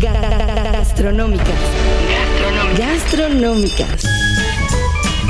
Gastronómicas. Gastronómicas.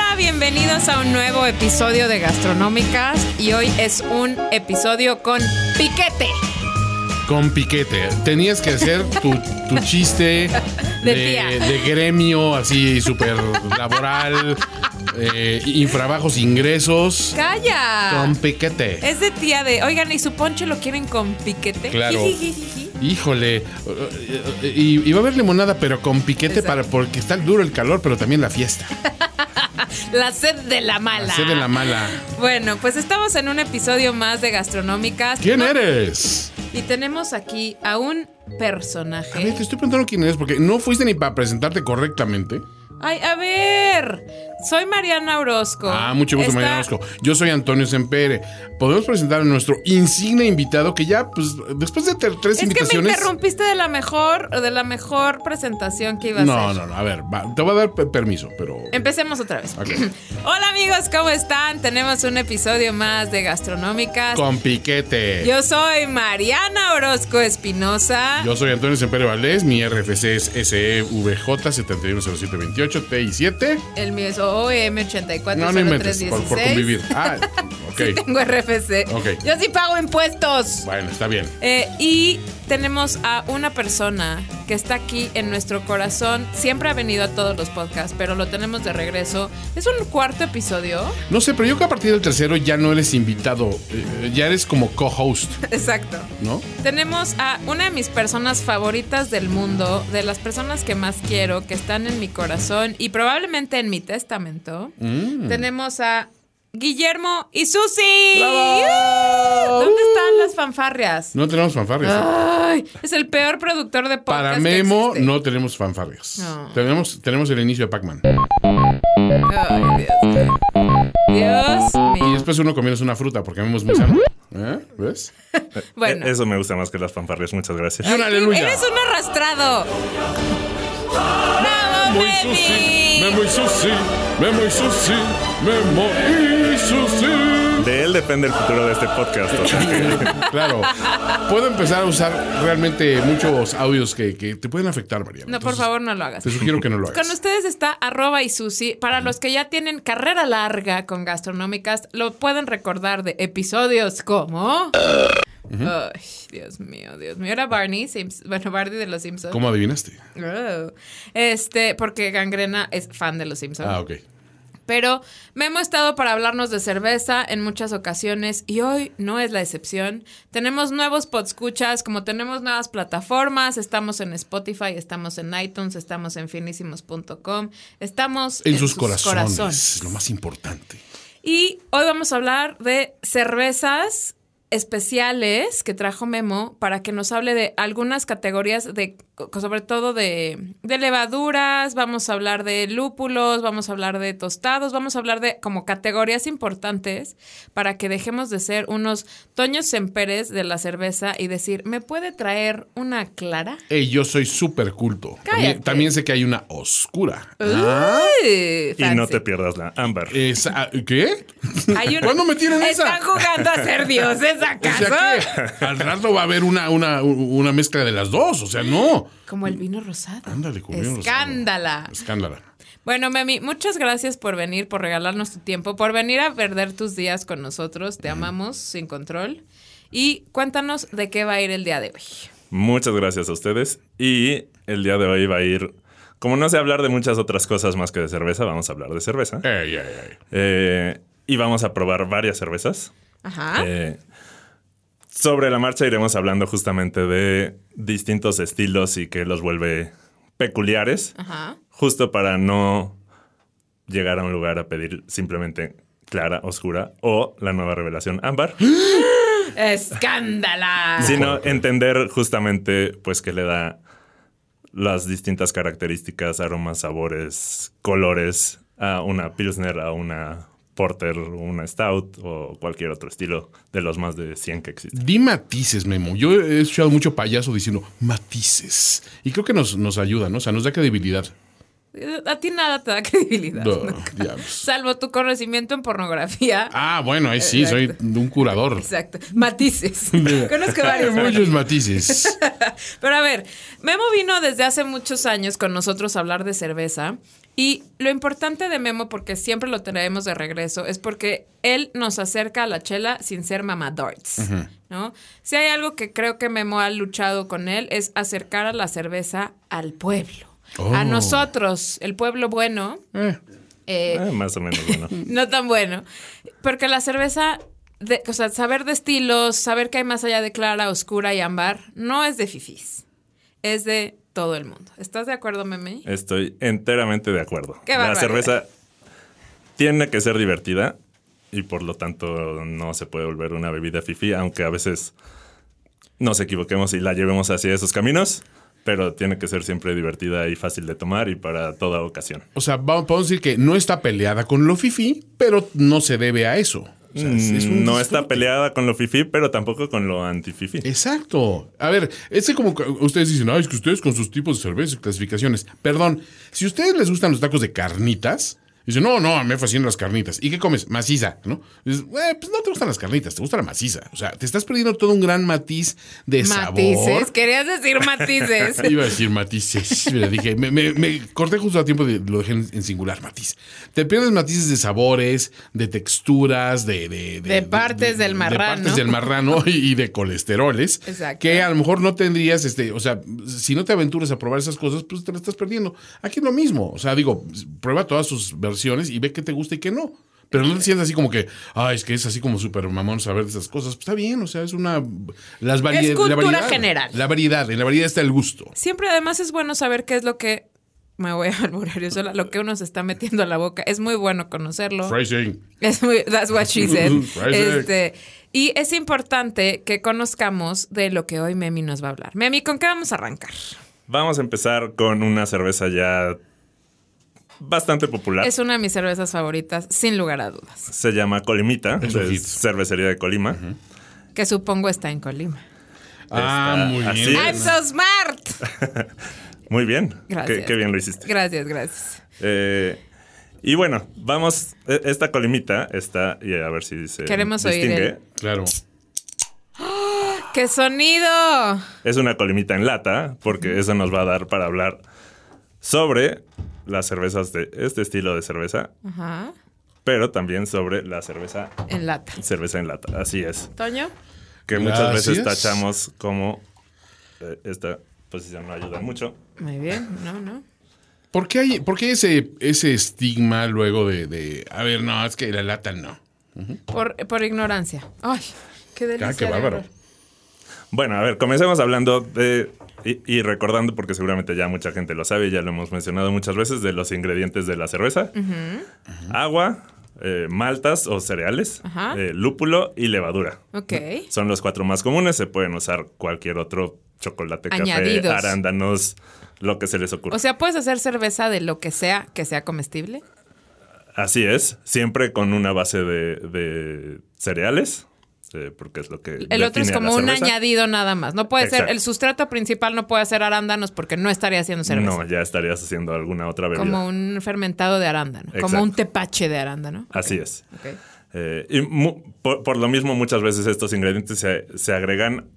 Hola, bienvenidos a un nuevo episodio de Gastronómicas y hoy es un episodio con piquete. Con piquete. Tenías que hacer tu, tu chiste De de, de gremio, así súper laboral, eh, infrabajos ingresos. ¡Calla! Con piquete. Es de tía de, oigan, ¿y su poncho lo quieren con piquete? Claro. Híjole. Y, y va a haber limonada, pero con piquete Exacto. para porque está duro el calor, pero también la fiesta. La sed de la mala. La sed de la mala. Bueno, pues estamos en un episodio más de Gastronómicas. ¿Quién No- eres? Y tenemos aquí a un A ver, personaje. te estoy preguntando quién eres, porque no fuiste ni para presentarte correctamente. Ay, a ver. Soy Mariana Orozco. Ah, mucho gusto, Está- Mariana Orozco. Yo soy Antonio Sempere. Podemos presentar a nuestro insigne invitado que ya, pues, después de tres Es que me invitaciones. interrumpiste de la mejor, de la mejor presentación que iba a no, hacer. no, no. A ver, va, te voy a dar pe- permiso, pero. Empecemos otra vez. Ok. Hola amigos, ¿cómo están? Tenemos un episodio más de Gastronómicas. Con piquete. Yo soy Mariana Orozco Espinosa. Yo soy Antonio Sempere Valdés. Mi RFC es E SEVJ 710728 TI7. El mío es OM840316. No, no inventes, por, por convivir. Ah, ok. Tengo RFC. Ok. Yo sí pago impuestos. Bueno, está bien. Eh, y tenemos a una persona que está aquí en nuestro corazón. Siempre ha venido a todos los podcasts, pero lo tenemos de regreso. Es un cuarto episodio. No sé, pero yo que a partir del tercero ya no eres invitado. eh, ya eres como co-host, Exacto. ¿no? Tenemos a una de mis personas favoritas del mundo, de las personas que más quiero, que están en mi corazón y probablemente en mi testamento. Mm. Tenemos a Guillermo y Susi. ¡Bravo! ¿Dónde están las fanfarrias? No tenemos fanfarrias. Ay, es el peor productor de podcast. Para Memo no tenemos fanfarrias. No. Tenemos, tenemos el inicio de Pac-Man. Ay, Dios mío. Dios Y después uno comienza una fruta porque Memo es muy sano. ¿Eh? ¿Ves? Bueno. Eh, Eso me gusta más que las fanfarrias, muchas gracias. Y un aleluya. Eres un arrastrado. Memo susi, Memo Isusi, Memo Isusi, Memo Isusi. De él depende el futuro de este podcast. o sea que- Claro. Puedo empezar a usar realmente muchos audios que, que te pueden afectar, Mariana. No, por favor, no lo hagas. Te sugiero que no lo Con hagas. ustedes está arroba y Susi. Para los que ya tienen carrera larga con gastronómicas, lo pueden recordar de episodios como... Ay, Dios mío, Dios mío. Era Barney Simpson. Bueno, Barney de los Simpsons. ¿Cómo adivinaste? Oh. Este, porque Gangrena es fan de los Simpsons. Ah, ok. Pero me hemos estado para hablarnos de cerveza en muchas ocasiones y hoy no es la excepción. Tenemos nuevos podscuchas, como tenemos nuevas plataformas, estamos en Spotify, estamos en iTunes, estamos en finísimos.com, estamos En, sus, corazones, corazones. Lo más importante. Y hoy vamos a hablar de cervezas especiales que trajo Memo para que nos hable de algunas categorías de sobre todo de, de levaduras, vamos a hablar de lúpulos, vamos a hablar de tostados, vamos a hablar de como categorías importantes para que dejemos de ser unos Toños Semperes de la cerveza y decir, ¿me puede traer una clara? Ey, yo soy súper culto. También, sé que hay una oscura. Uy, y no te pierdas la ámbar. Esa- ¿Qué? Hay una- ¿Cuándo me tienen esa? ¿Están jugando a ser dioses O sea que al rato va a haber una, una, una mezcla de las dos. O sea, no. Como el vino rosado. Ándale, vino rosado. Escándala. Escándala. Bueno, Memi, muchas gracias por venir, por regalarnos tu tiempo, por venir a perder tus días con nosotros. Te amamos sin control. Y cuéntanos de qué va a ir el día de hoy. Muchas gracias a ustedes. Y el día de hoy va a ir. Como no sé hablar de muchas otras cosas más que de cerveza, vamos a hablar de cerveza. Ey, ey, ey. Eh, y vamos a probar varias cervezas. Ajá. Eh, sobre la marcha iremos hablando justamente de distintos estilos y que los vuelve peculiares, Ajá. justo para no llegar a un lugar a pedir simplemente clara, oscura o la nueva revelación ámbar, Escándala. sino entender justamente pues que le da las distintas características, aromas, sabores, colores a una Pilsner, a una Porter, una Stout o cualquier otro estilo de los más de 100 que existen. Di matices, Memo. Yo he escuchado mucho payaso diciendo matices. Y creo que nos, nos ayuda, ¿no? O sea, nos da credibilidad. A ti nada te da credibilidad. No, diablos. Salvo tu conocimiento en pornografía. Ah, bueno, ahí sí, soy un curador. Exacto. Matices. Conozco varios. Muchos matices. Pero a ver, Memo vino desde hace muchos años con nosotros a hablar de cerveza. Y lo importante de Memo, porque siempre lo traemos de regreso, es porque él nos acerca a la chela sin ser mamadorts, ¿no? Si hay algo que creo que Memo ha luchado con él, es acercar a la cerveza al pueblo. Oh. A nosotros, el pueblo bueno, Eh, eh, Ah, más o menos bueno. no tan bueno. Porque la cerveza, de, o sea, saber de estilos, saber que hay más allá de clara, oscura y ámbar, no es de fifís. Es de todo el mundo. ¿Estás de acuerdo, Meme? Estoy enteramente de acuerdo. Qué La cerveza tiene que ser divertida y por lo tanto no se puede volver una bebida fifi, aunque a veces nos equivoquemos y la llevemos hacia esos caminos, pero tiene que ser siempre divertida y fácil de tomar y para toda ocasión. o sea, vamos, podemos decir que no está peleada con lo fifi, pero no se debe a eso. O sea, es- es un no está peleada con lo fifi, pero tampoco con lo anti-fifi. Exacto. A ver, es que como ustedes dicen, ay, es que ustedes con sus tipos de cerveza y clasificaciones. Perdón, si a ustedes les gustan los tacos de carnitas, dicen, no, no, me fascinan las carnitas. ¿Y qué comes? Maciza, ¿no? Dices, "Eh, pues no te gustan las carnitas, te gusta la maciza. O sea, te estás perdiendo todo un gran matiz de Matices. sabor. Querías decir matices. Iba a decir matices. Pero dije, me, me- me corté justo a tiempo de lo dejé en, en singular, matiz. Te pierdes matices de sabores, de texturas, de. De, De partes del De marrano. partes del marrano y, y de colesteroles. Exacto. Que a lo mejor no tendrías, este, o sea, si no te aventuras a probar esas cosas, pues te las estás perdiendo. Aquí es lo mismo. O sea, digo, prueba todas sus versiones y ve qué te gusta y qué no. Pero no te sientas así como que, ay, es que es así como súper mamón saber de esas cosas. Pues está bien, o sea, es una. Las cultura la variedad, general. La variedad, en la variedad está el gusto. Siempre además es bueno saber qué es lo que... Me voy a alburar yo sola. Lo que uno se está metiendo a la boca. Es muy bueno conocerlo. Phrasing. Es muy, that's what she said. Este, y es importante que conozcamos de lo que hoy Memi nos va a hablar. Memi, ¿con qué vamos a arrancar? Vamos a empezar con una cerveza ya bastante popular. Es una de mis cervezas favoritas, sin lugar a dudas. Se llama Colimita, Es cervecería de Colima. Que supongo está en Colima. Ah, Está muy así bien. I'm so smart. Muy bien. Gracias. Qué, qué bien lo hiciste. Gracias, gracias. Eh, y bueno, vamos. e- Esta colimita está. Y a ver si se Queremos oír distingue. el- Claro. ¡Qué sonido! Es una colimita en lata, porque eso nos va a dar para hablar sobre las cervezas de este estilo de cerveza, Ajá. pero también sobre la cerveza, En lata. cerveza en lata. Así es. Toño. Que muchas veces tachamos como eh, esta posición no ayuda mucho. Muy bien. No, no. ¿Por qué hay, por qué ese, ese estigma luego de, de, a ver, no, es que la lata no? Por, por ignorancia. Ay, qué delicia. Ah, qué bárbaro. Bueno, a ver, comencemos hablando de. Y, y recordando, porque seguramente ya mucha gente lo sabe, ya lo hemos mencionado muchas veces, de los ingredientes de la cerveza: agua, eh, maltas o cereales, eh, lúpulo y levadura. Ok. Son los cuatro más comunes. Se pueden usar cualquier otro chocolate, Añadidos. café, arándanos, lo que se les ocurra. O sea, puedes hacer cerveza de lo que sea que sea comestible. Así es, siempre con una base de, de cereales, eh, porque es lo que. El otro es como un añadido nada más. No puede ser, el sustrato principal no puede ser arándanos porque no estaría haciendo cerveza. No, ya estarías haciendo alguna otra bebida. como un fermentado de arándano, como un tepache de arándano. Así es. Eh, y mu- por, por lo mismo, muchas veces estos ingredientes se, se agregan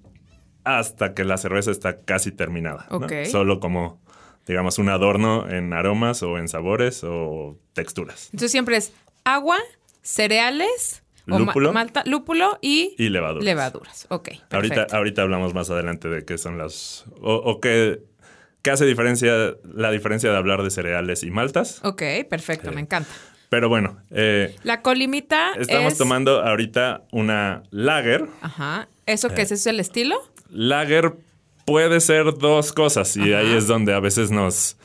hasta que la cerveza está casi terminada. Solo como, digamos, un adorno en aromas o en sabores o texturas. Entonces siempre es agua, cereales, o ma- Lúpulo. malta, lúpulo y, Y levaduras. levaduras. Ok, Ahorita, perfecto. ahorita hablamos más adelante de qué son las. o, o qué, qué hace diferencia, la diferencia de hablar de cereales y maltas. Ok, perfecto, me encanta. Pero bueno, eh, La colimita estamos es... tomando ahorita una lager. Ajá. ¿Eso Eh. qué es? ¿Eso es el estilo? Lager puede ser dos cosas y ahí es donde a veces nos,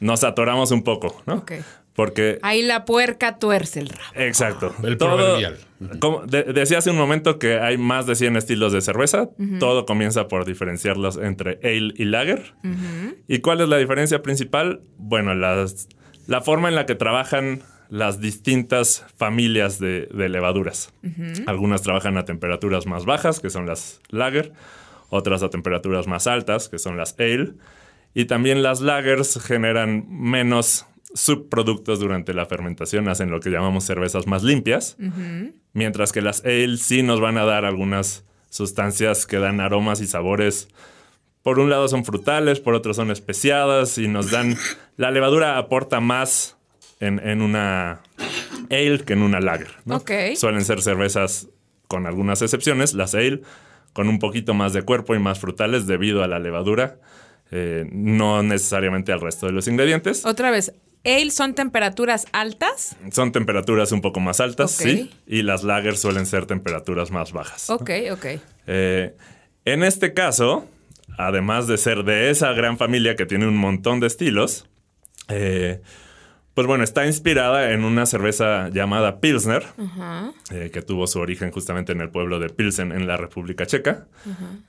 nos atoramos un poco, ¿no? Ok. Porque Ahí la puerca tuerce el rabo. Exacto. El Todo- proverbial. como de- decía hace un momento que hay más de 100 estilos de cerveza. Todo comienza por diferenciarlos entre ale y lager. ¿Y cuál es la diferencia principal? Bueno, las- la forma en la que trabajan las distintas familias de, de levaduras. Algunas trabajan a temperaturas más bajas, que son las lager. Otras a temperaturas más altas, que son las ale. Y también las lagers generan menos subproductos durante la fermentación, hacen lo que llamamos cervezas más limpias, mientras que las ale sí nos van a dar algunas sustancias que dan aromas y sabores. Por un lado son frutales, por otro son especiadas y nos dan... La levadura aporta más en, en una ale que en una lager. ¿no? Ok. Suelen ser cervezas, con algunas excepciones, las ale, con un poquito más de cuerpo y más frutales debido a la levadura, eh, no necesariamente al resto de los ingredientes. Otra vez, ale son temperaturas altas. Son temperaturas un poco más altas, sí, y las lagers suelen ser temperaturas más bajas. Ok, ok. Eh, en este caso, además de ser de esa gran familia que tiene un montón de estilos, eh, pues bueno, está inspirada en una cerveza llamada Pilsner, eh, que tuvo su origen justamente en el pueblo de Pilsen, en la República Checa,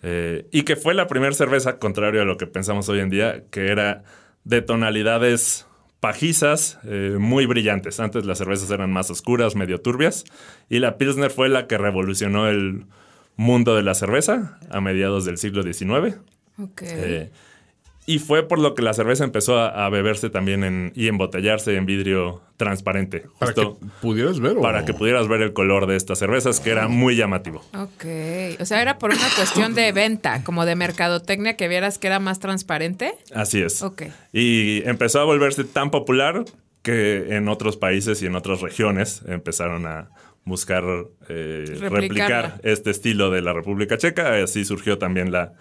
eh, y que fue la primera cerveza, contrario a lo que pensamos hoy en día, que era de tonalidades pajizas, eh, muy brillantes. Antes las cervezas eran más oscuras, medio turbias, y la Pilsner fue la que revolucionó el mundo de la cerveza a mediados del siglo XIX. Ok. Eh, y fue por lo que la cerveza empezó a, a beberse también en, y embotellarse en vidrio transparente. Para justo que pudieras ver. o- para que pudieras ver el color de estas cervezas, que era muy llamativo. Ok. O sea, era por una cuestión de venta, como de mercadotecnia, que vieras que era más transparente. Así es. Ok. Y empezó a volverse tan popular que en otros países y en otras regiones empezaron a buscar eh, replicar este estilo de la República Checa. Así surgió también la,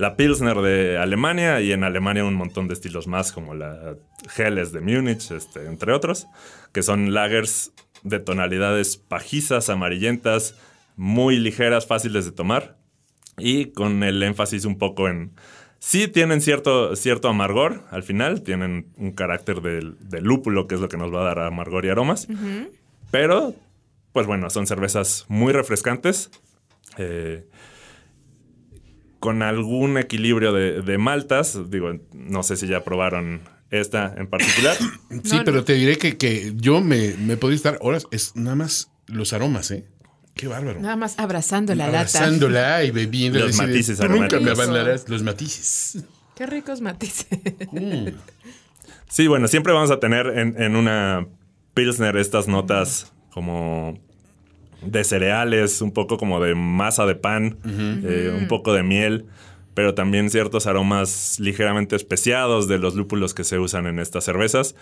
la Pilsner de Alemania y en Alemania un montón de estilos más como la Helles de Múnich, este, entre otros, que son lagers de tonalidades pajizas, amarillentas, muy ligeras, fáciles de tomar y con el énfasis un poco en... Sí tienen cierto, cierto amargor al final, tienen un carácter del, del lúpulo, que es lo que nos va a dar amargor y aromas, pero, pues bueno, son cervezas muy refrescantes, eh, con algún equilibrio de, de maltas, digo, no sé si ya probaron esta en particular. Sí, No, pero no. te diré que, que yo me, me podría estar horas. Es nada más los aromas, ¿eh? Qué bárbaro. Nada más abrazando la lata. Abrazándola y bebiendo. Los matices Tú nunca me aromáticos. abandonarás los matices. Qué ricos matices. Sí, bueno, siempre vamos a tener en, en una Pilsner estas notas como de cereales, un poco como de masa de pan, eh, un poco de miel, pero también ciertos aromas ligeramente especiados de los lúpulos que se usan en estas cervezas.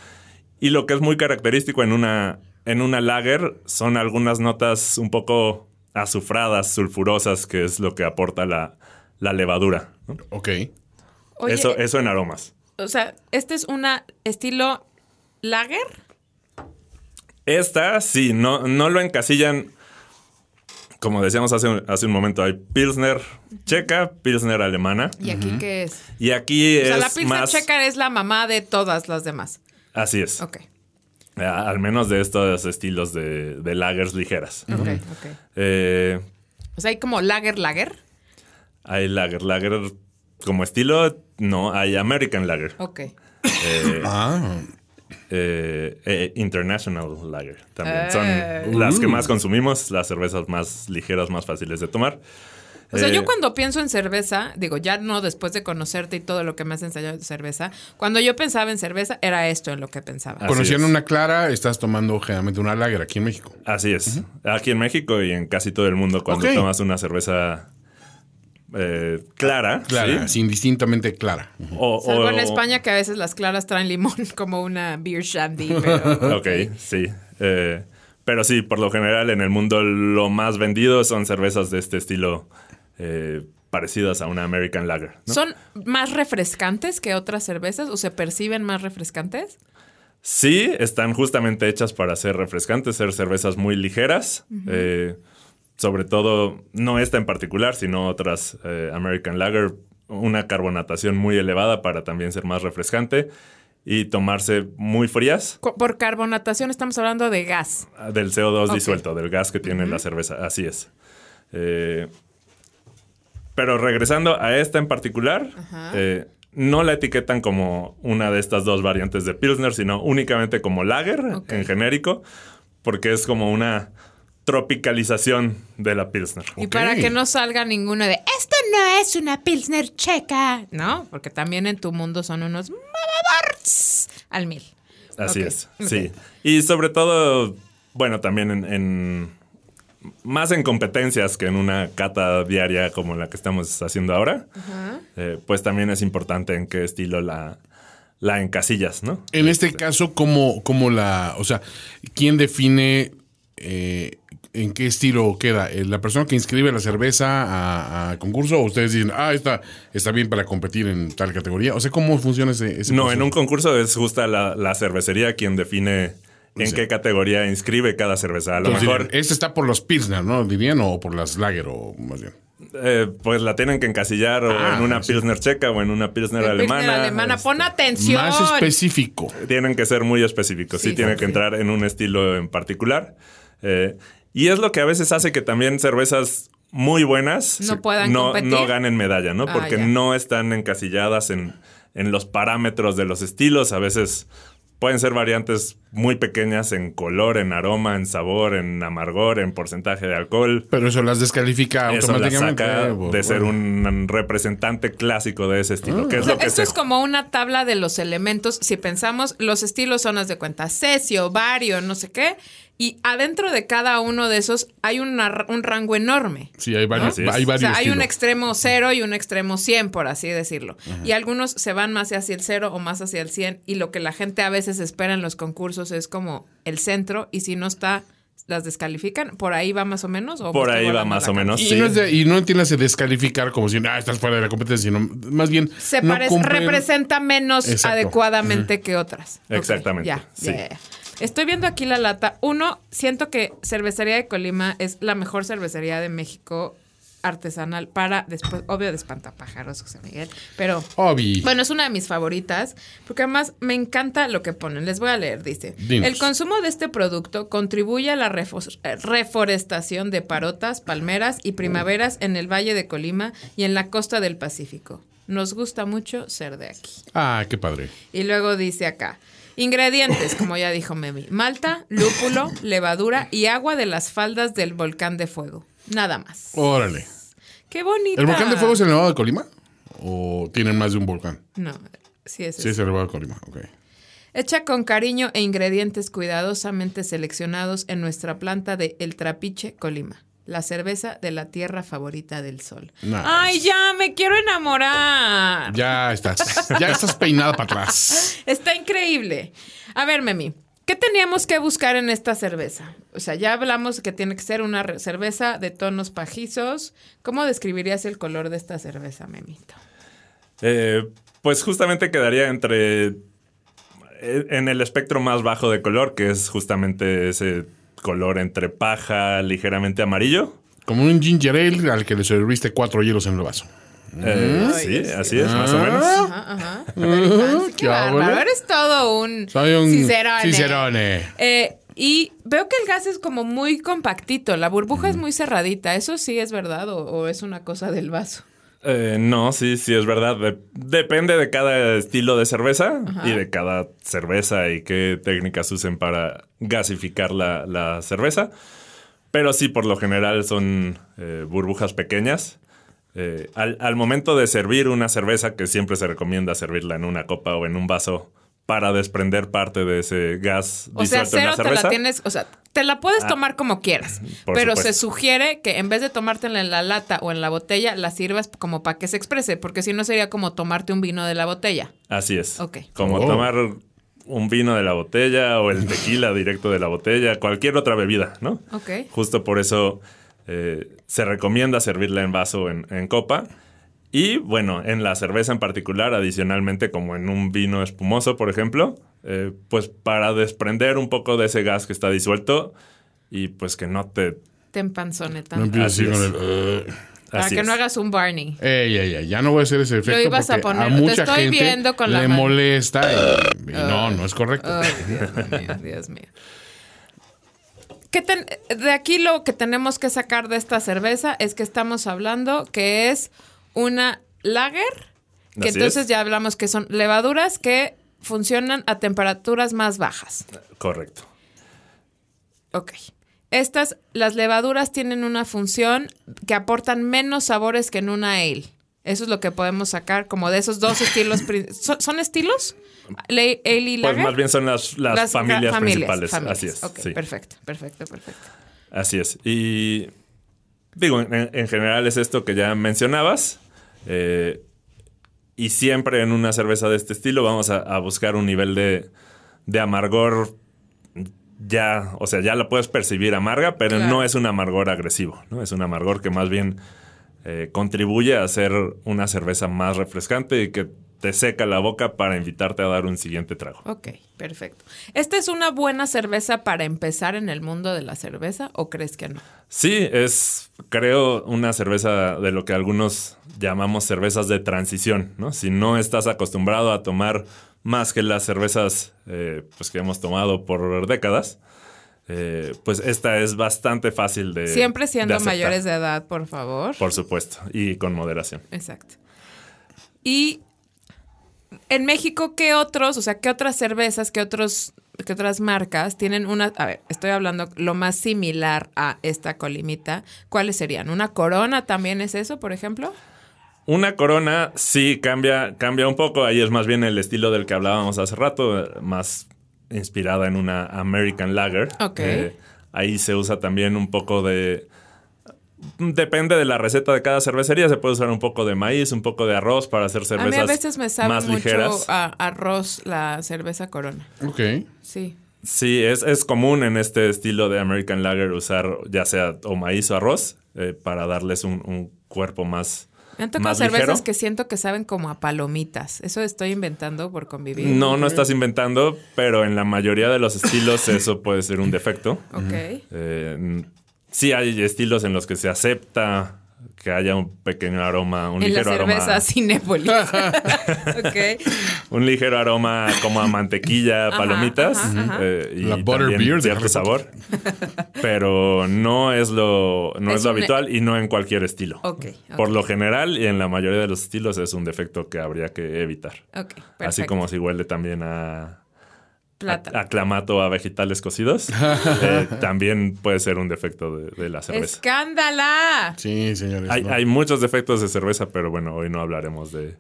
Y lo que es muy característico en una, en una lager son algunas notas un poco azufradas, sulfurosas, que es lo que aporta la, la levadura. ¿no? Ok. Oye, eso, eso en aromas. o sea, este es una estilo lager. Esta, sí, no, no lo encasillan. Como decíamos hace, un- hace un momento, hay Pilsner checa, Pilsner alemana. ¿Y aquí qué es? Y aquí O sea, es la más. checa es la mamá de todas las demás. Así es. Ok, Al menos de estos estilos de, de lagers ligeras. ok, ok. Eh, O sea, hay como lager, lager. hay lager, lager como estilo, no, hay American lager. Ok. Eh, Ah. Eh, eh, International Lager también. Eh. Son las que más consumimos, las cervezas más ligeras, más fáciles de tomar. O sea, Eh, yo cuando pienso en cerveza, digo, ya no después de conocerte y todo lo que me has enseñado de cerveza, cuando yo pensaba en cerveza, era esto en lo que pensaba. Conociendo es. una clara, estás tomando generalmente una lager aquí en México. Así es. Aquí en México y en casi todo el mundo, cuando tomas una cerveza eh, clara, Clara, ¿sí? indistintamente clara. O, Salvo o- en España que a veces las claras traen limón como una beer shandy, pero... Ok, sí. Eh, pero sí, por lo general en el mundo lo más vendido son cervezas de este estilo eh, parecidas a una American Lager. ¿no? ¿Son más refrescantes que otras cervezas o se perciben más refrescantes? Sí, están justamente hechas para ser refrescantes, ser cervezas muy ligeras. Eh, sobre todo, no esta en particular, sino otras eh, American Lager, una carbonatación muy elevada para también ser más refrescante. y tomarse muy frías Por carbonatación estamos hablando de gas. ah, del CO2 Ok. disuelto, del gas que tiene la cerveza. Así es. Eh, pero regresando a esta en particular, eh, no la etiquetan como una de estas dos variantes de Pilsner, sino únicamente como lager en genérico, porque es como una tropicalización de la Pilsner. Y para que no salga ninguno de esto no es una Pilsner checa, ¿no? Porque también en tu mundo son unos mamadors al mil. Así es, sí. Y sobre todo, bueno, también en, en- más en competencias que en una cata diaria como la que estamos haciendo ahora, eh, pues también es importante en qué estilo la, la encasillas, ¿no? En este caso, ¿cómo, cómo la. O sea, ¿quién define eh, en qué estilo queda? Eh, ¿La persona que inscribe la cerveza a, a concurso o ustedes dicen, ah, esta está bien para competir en tal categoría? O sea, ¿cómo funciona ese, ese No, proceso? en un concurso es justa la, la cervecería quien define en Sí. qué categoría inscribe cada cerveza. A lo Entonces, mejor, dirían, este está por los Pilsner, ¿no? Dirían, o por las Lager, o más bien. eh, pues la tienen que encasillar o Ah, en una sí. Pilsner checa o en una Pilsner El alemana. Pilsner alemana, este, pon atención. Más específico. tienen que ser muy específicos. Sí, Sí, tienen sí, que entrar en un estilo en particular. Eh, y es lo que a veces hace que también cervezas muy buenas No puedan no, competir. no ganen medalla, ¿no? Ah, Porque ya. no están encasilladas en, en los parámetros de los estilos. A veces pueden ser variantes muy pequeñas en color, en aroma, en sabor, en amargor, en porcentaje de alcohol. Pero eso las descalifica Eso automáticamente. saca eh, bueno. de ser un representante clásico de ese estilo. que es lo que Esto se es como una tabla de los elementos. Si pensamos, los estilos son, haz de cuenta, cesio, bario, no sé qué. Y adentro de cada uno de esos hay una- un rango enorme. Sí, hay varios, es. hay O varios sea, hay un extremo cero y un extremo 100, por así decirlo. Y algunos se van más hacia el cero o más hacia el 100. Y lo que la gente a veces espera en los concursos es como el centro. Y si no está, las descalifican. ¿Por ahí va más o menos? ¿O Por ahí va más o menos. Y, sí. no es de- y no entiendes de descalificar como si, ah, estás fuera de la competencia, sino más bien. se no parece, cumplen- representa menos Exacto. adecuadamente que otras. Exactamente, ya, sí. ya, ya. Estoy viendo aquí la lata. Uno, siento que Cervecería de Colima es la mejor cervecería de México artesanal para, después, obvio de espantapájaros, José Miguel, pero Obi. bueno, es una de mis favoritas, porque además me encanta lo que ponen. Les voy a leer, dice. Dinos. El consumo de este producto contribuye a la refo- reforestación de parotas, palmeras y primaveras en el Valle de Colima y en la costa del Pacífico. Nos gusta mucho ser de aquí. Ah, qué padre. Y luego dice acá. Ingredientes, como ya dijo Memi. Malta, lúpulo, levadura y agua de las faldas del volcán de fuego. Nada más. Órale. Qué bonita. ¿El volcán de fuego es el Nevado de Colima? ¿O tienen más de un volcán? No, sí es Sí, eso. es el Nevado de Colima, ok. Hecha con cariño e ingredientes cuidadosamente seleccionados en nuestra planta de El Trapiche, Colima. La cerveza de la tierra favorita del sol. Nice. ¡Ay, ya! ¡Me quiero enamorar! Ya estás, ya estás peinada para atrás. Está increíble. A ver, Memi, ¿qué teníamos que buscar en esta cerveza? O sea, ya hablamos que tiene que ser una cerveza de tonos pajizos. ¿Cómo describirías el color de esta cerveza, Memito? Eh, pues justamente quedaría entre. eh, En el espectro más bajo de color, que es justamente ese color entre paja, ligeramente amarillo. Como un ginger ale al que le serviste cuatro hielos en el vaso. Eh, Ay, sí, así es, más o menos. Ajá, ajá. Very fancy. Qué. Eres todo un, Soy un cicerone. cicerone. Eh, y veo que el gas es como muy compactito. La burbuja es muy cerradita. ¿Eso sí es verdad o, o es una cosa del vaso? Eh, no, sí, sí, es verdad. De- depende de cada estilo de cerveza y de cada cerveza y qué técnicas usen para gasificar la, la cerveza. Pero sí, por lo general son eh, burbujas pequeñas. Eh, al, al momento de servir una cerveza, que siempre se recomienda servirla en una copa o en un vaso para desprender parte de ese gas O sea, en cero te la tienes, o sea, te la puedes tomar como quieras, pero supuesto. se sugiere que en vez de tomártela en la lata o en la botella, la sirvas como para que se exprese, porque si no sería como tomarte un vino de la botella. Así es. Ok. Como Oh. tomar un vino de la botella o el tequila directo de la botella, cualquier otra bebida, ¿no? Ok. Justo por eso eh, se recomienda servirla en vaso o en, en copa. Y bueno, en la cerveza en particular, adicionalmente como en un vino espumoso, por ejemplo, eh, pues para desprender un poco de ese gas que está disuelto y pues que no te... Te empanzone No tanto. empieces así con el. eh, Para Así que es. no hagas un Barney. Ey, ey, ey, ya no voy a hacer ese efecto ibas a porque poner- a te mucha estoy gente viendo con la le mano. molesta y, y no, no es correcto. Ay, Dios mío, Dios mío. ¿Qué ten- de aquí lo que tenemos que sacar de esta cerveza es que estamos hablando que es una lager, que Así entonces es. ya hablamos que son levaduras que funcionan a temperaturas más bajas. Correcto. Ok. Estas, las levaduras tienen una función que aportan menos sabores que en una ale. Eso es lo que podemos sacar como de esos dos estilos. ¿Son, son estilos? Le- Ale y Pues lager. más bien son las, las, Las familias, principales. familias. Así es. Sí. perfecto, perfecto, perfecto. Así es. Y digo, en, en general es esto que ya mencionabas. Eh, y siempre en una cerveza de este estilo vamos a, a buscar un nivel de, de amargor ya, o sea, ya la puedes percibir amarga, pero Claro. no es un amargor agresivo, ¿no? Es un amargor que más bien eh, contribuye a hacer una cerveza más refrescante y que te seca la boca para invitarte a dar un siguiente trago. Ok, perfecto. ¿Esta es una buena cerveza para empezar en el mundo de la cerveza o crees que no? Sí, es, creo, una cerveza de lo que algunos llamamos cervezas de transición, ¿no? Si no estás acostumbrado a tomar más que las cervezas eh, pues que hemos tomado por décadas, eh, pues esta es bastante fácil de Siempre siendo mayores de edad, por favor. Por supuesto, y con moderación. Exacto. Y en México, ¿qué otros, o sea, qué otras cervezas, qué otros, qué otras marcas tienen una, a ver, estoy hablando lo más similar a esta colimita, ¿cuáles serían? ¿Una corona también es eso, por ejemplo? Una corona sí cambia, cambia un poco. Ahí es más bien el estilo del que hablábamos hace rato, más inspirada en una American Lager. Ok. Eh, ahí se usa también un poco de. Depende de la receta de cada cervecería. Se puede usar un poco de maíz, un poco de arroz para hacer a cervezas mí a veces me sabe más mucho ligeras. a arroz la cerveza corona. Ok. Sí. Sí, es, es común en este estilo de American Lager usar ya sea o maíz o arroz eh, para darles un, un cuerpo más. Me han tocado más cervezas ligero. que siento que saben como a palomitas. Eso estoy inventando por convivir. No, no estás inventando, pero en la mayoría de los estilos eso puede ser un defecto. Ok. Eh, sí hay estilos en los que se acepta que haya un pequeño aroma, un En la ligero aroma, cerveza Cinépolis. ok. un ligero aroma como a mantequilla, palomitas ajá, ajá. eh, y La butterbeer de cierto sabor, pero no es lo no Es es, lo un- habitual y no en cualquier estilo. Ok, Por lo general y en la mayoría de los estilos es un defecto que habría que evitar. Ok, perfecto. Así como si huele también a Plátano. a, a vegetales cocidos, eh, también puede ser un defecto de, de la cerveza. ¡Escándala! Sí, señores. Hay, no. hay muchos defectos de cerveza, pero bueno, hoy no hablaremos de,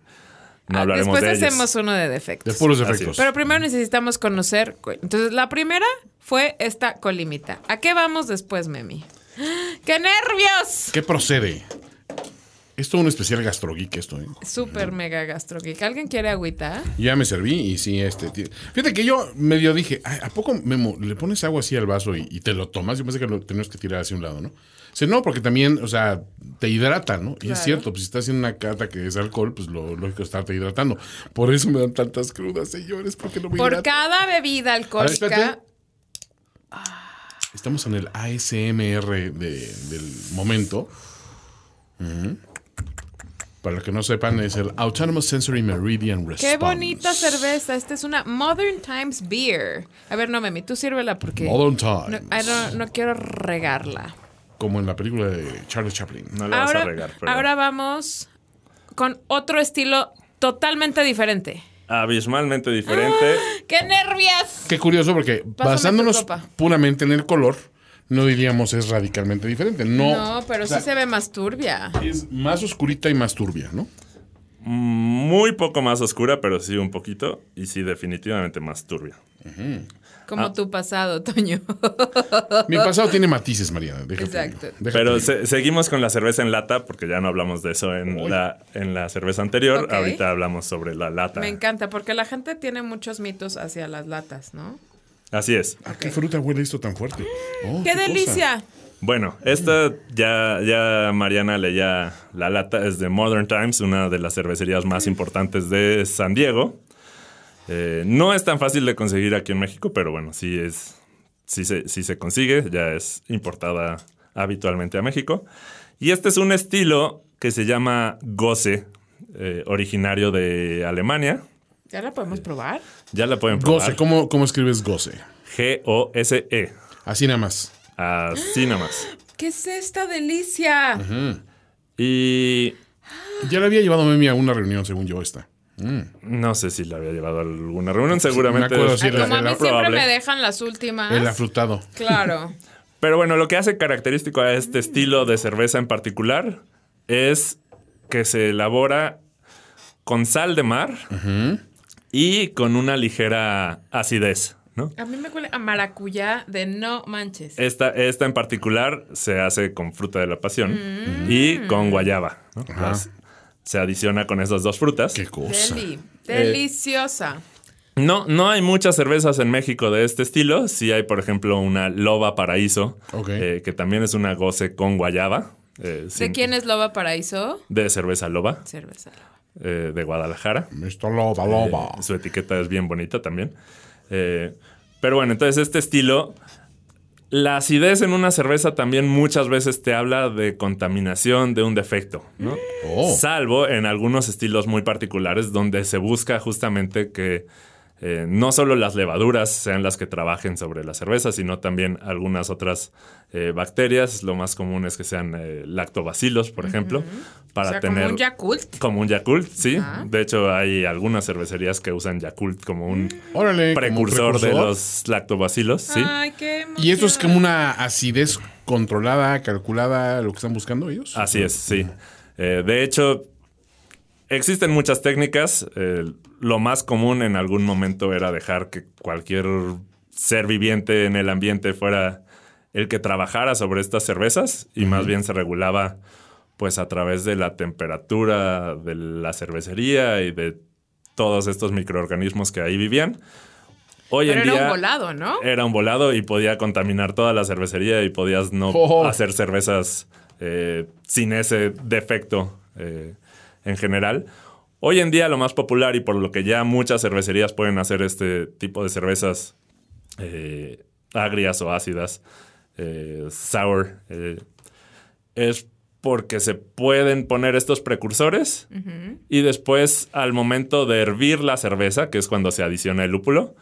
no Ah, hablaremos Después de ellos. hacemos uno de defectos. De puros Así efectos. Pero primero necesitamos conocer. Entonces, la primera fue esta colimita. ¿A qué vamos después, Memi? ¡Qué nervios! ¿Qué procede? Es todo un especial gastrogeek esto, ¿eh? Súper mega gastrogeek. ¿Alguien quiere agüita? Ya me serví y sí, este. Fíjate que yo medio dije, "Ay, ¿a poco Memo, le pones agua así al vaso y, y te lo tomas? Yo pensé que lo tenías que tirar hacia un lado, ¿no? Dice, no, porque también, o sea, te hidrata, ¿no? Y es Claro. cierto, pues si estás haciendo una cata que es alcohol, pues lo lógico es estarte hidratando. Por eso me dan tantas crudas, señores, porque no me Por hidrato. cada bebida A ver, alcohólica. espérate. Estamos en el ASMR de- del momento. Ujú. Para los que no sepan, es el Autonomous Sensory Meridian Response. ¡Qué bonita cerveza! Esta es una Modern Times Beer. A ver, no, Memi, tú sírvela porque. Modern Times. no- no quiero regarla. Como en la película de Charlie Chaplin. No le vas Ahora, a regar, pero ahora vamos con otro estilo totalmente diferente. abismalmente diferente. ¡Qué nervios! Qué curioso, porque Pásame basándonos puramente en el color, no diríamos es radicalmente diferente. No, No, pero o sea, sí se ve más turbia. Es más oscurita y más turbia, ¿no? Muy poco más oscura, pero sí un poquito. Y sí, definitivamente más turbia. Como Ah. tu pasado, Toño. Mi pasado tiene matices, Mariana. déjate- Exacto. déjate Pero se- seguimos con la cerveza en lata, porque ya no hablamos de eso en, la, en la cerveza anterior. Ahorita hablamos sobre la lata. Me encanta, porque la gente tiene muchos mitos hacia las latas, ¿no? Así es. ¿A qué fruta huele esto tan fuerte? Oh, ¡Qué delicia! Bueno, esta ya, ya Mariana leía la lata, es de Modern Times, una de las cervecerías más importantes de San Diego. Eh, no es tan fácil de conseguir aquí en México, pero bueno, sí es, sí se, sí se consigue, ya es importada habitualmente a México. Y este es un estilo que se llama Gose, eh, originario de Alemania. ¿Ya la podemos probar? Ya la pueden probar. Goce, ¿cómo, ¿cómo escribes goce? G-O-S-E. Así nada más. Así nada más. ¿Qué es esta delicia? Y Ya le había llevado a Memi a una reunión, según yo, esta. no sé si la había llevado a alguna reunión, seguramente. me acuerdo, sí, Ay, la- como a la- mí siempre probable. me dejan las últimas. El afrutado. Claro. Pero bueno, lo que hace característico a este estilo de cerveza en particular es que se elabora con sal de mar y con una ligera acidez, ¿no? A mí me huele a maracuyá de no manches. Esta, esta en particular se hace con fruta de la pasión y con guayaba. ¿no? Las- se adiciona con esas dos frutas. Qué cosa. Deli. Deliciosa. No, no hay muchas cervezas en México de este estilo. Sí hay, por ejemplo, una Loba Paraíso, Ok. eh, que también es una goce con guayaba. eh, ¿De sin- quién es Loba Paraíso? De cerveza Loba, Cerveza Loba. Eh, de Guadalajara. Mr. Loba, Loba. Eh, su etiqueta es bien bonita también. Eh, pero bueno, entonces este estilo, la acidez en una cerveza también muchas veces te habla de contaminación, de un defecto, ¿no? Oh. Salvo en algunos estilos muy particulares donde se busca justamente que eh, no solo las levaduras sean las que trabajen sobre la cerveza, sino también algunas otras eh, bacterias. Lo más común es que sean eh, lactobacilos, por ejemplo, para o sea, tener como un Yakult. como un Yakult, sí. De hecho, hay algunas cervecerías que usan Yakult como un Órale. como precursor, de los lactobacilos, sí. Ay, qué. ¿Y esto es como una acidez controlada, calculada, lo que están buscando ellos? Así es, sí. Eh, de hecho, existen muchas técnicas. Eh, lo más común en algún momento era dejar que cualquier ser viviente en el ambiente fuera el que trabajara sobre estas cervezas y más bien se regulaba pues a través de la temperatura de la cervecería y de todos estos microorganismos que ahí vivían. Hoy Pero en era día un volado, ¿no? era un volado y podía contaminar toda la cervecería y podías no Oh. hacer cervezas eh, sin ese defecto eh, en general. Hoy en día lo más popular y por lo que ya muchas cervecerías pueden hacer este tipo de cervezas eh, agrias o ácidas, eh, sour, eh, es porque se pueden poner estos precursores y después al momento de hervir la cerveza, que es cuando se adiciona el lúpulo,